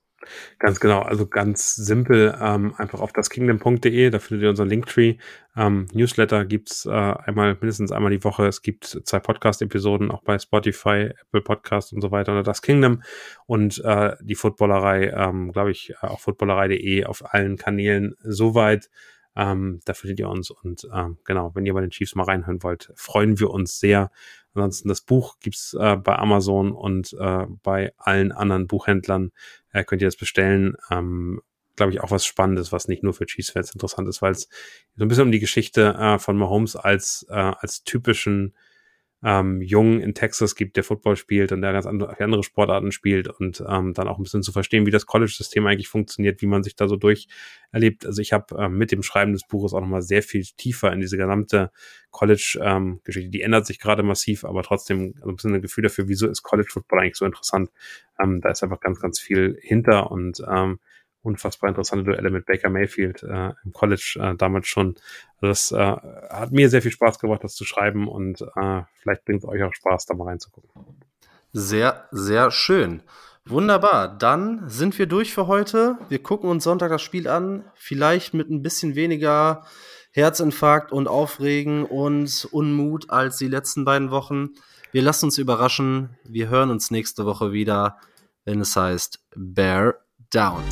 Ganz genau, also ganz simpel, ähm, einfach auf das kingdom.de, da findet ihr unseren Linktree. Ähm, Newsletter gibt's äh, einmal, mindestens einmal die Woche. Es gibt zwei Podcast-Episoden, auch bei Spotify, Apple Podcast und so weiter unter das Kingdom. Und äh, die Footballerei, ähm, glaube ich, auch footballerei.de auf allen Kanälen soweit Ähm, da findet ihr uns. Und ähm, genau, wenn ihr bei den Chiefs mal reinhören wollt, freuen wir uns sehr. Ansonsten das Buch gibt's äh, bei Amazon und äh, bei allen anderen Buchhändlern. Äh, könnt ihr das bestellen. Ähm, glaube ich, auch was Spannendes, was nicht nur für Chiefs-Fans interessant ist, weil es so ein bisschen um die Geschichte äh, von Mahomes als, äh, als typischen ähm, Jungen in Texas gibt, der Football spielt und der ganz andere, andere Sportarten spielt und ähm, dann auch ein bisschen zu verstehen, wie das College-System eigentlich funktioniert, wie man sich da so durch. Also ich habe ähm, mit dem Schreiben des Buches auch nochmal sehr viel tiefer in diese gesamte College-Geschichte. Ähm, die ändert sich gerade massiv, aber trotzdem ein bisschen ein Gefühl dafür, wieso ist College-Football eigentlich so interessant. Ähm, da ist einfach ganz, ganz viel hinter und ähm, unfassbar interessante Duelle mit Baker Mayfield äh, im College äh, damals schon. Also das äh, hat mir sehr viel Spaß gemacht, das zu schreiben und äh, vielleicht bringt es euch auch Spaß, da mal reinzugucken. Sehr, sehr schön. Wunderbar. Dann sind wir durch für heute. Wir gucken uns Sonntag das Spiel an. Vielleicht mit ein bisschen weniger Herzinfarkt und Aufregen und Unmut als die letzten beiden Wochen. Wir lassen uns überraschen. Wir hören uns nächste Woche wieder, wenn es heißt Bear down.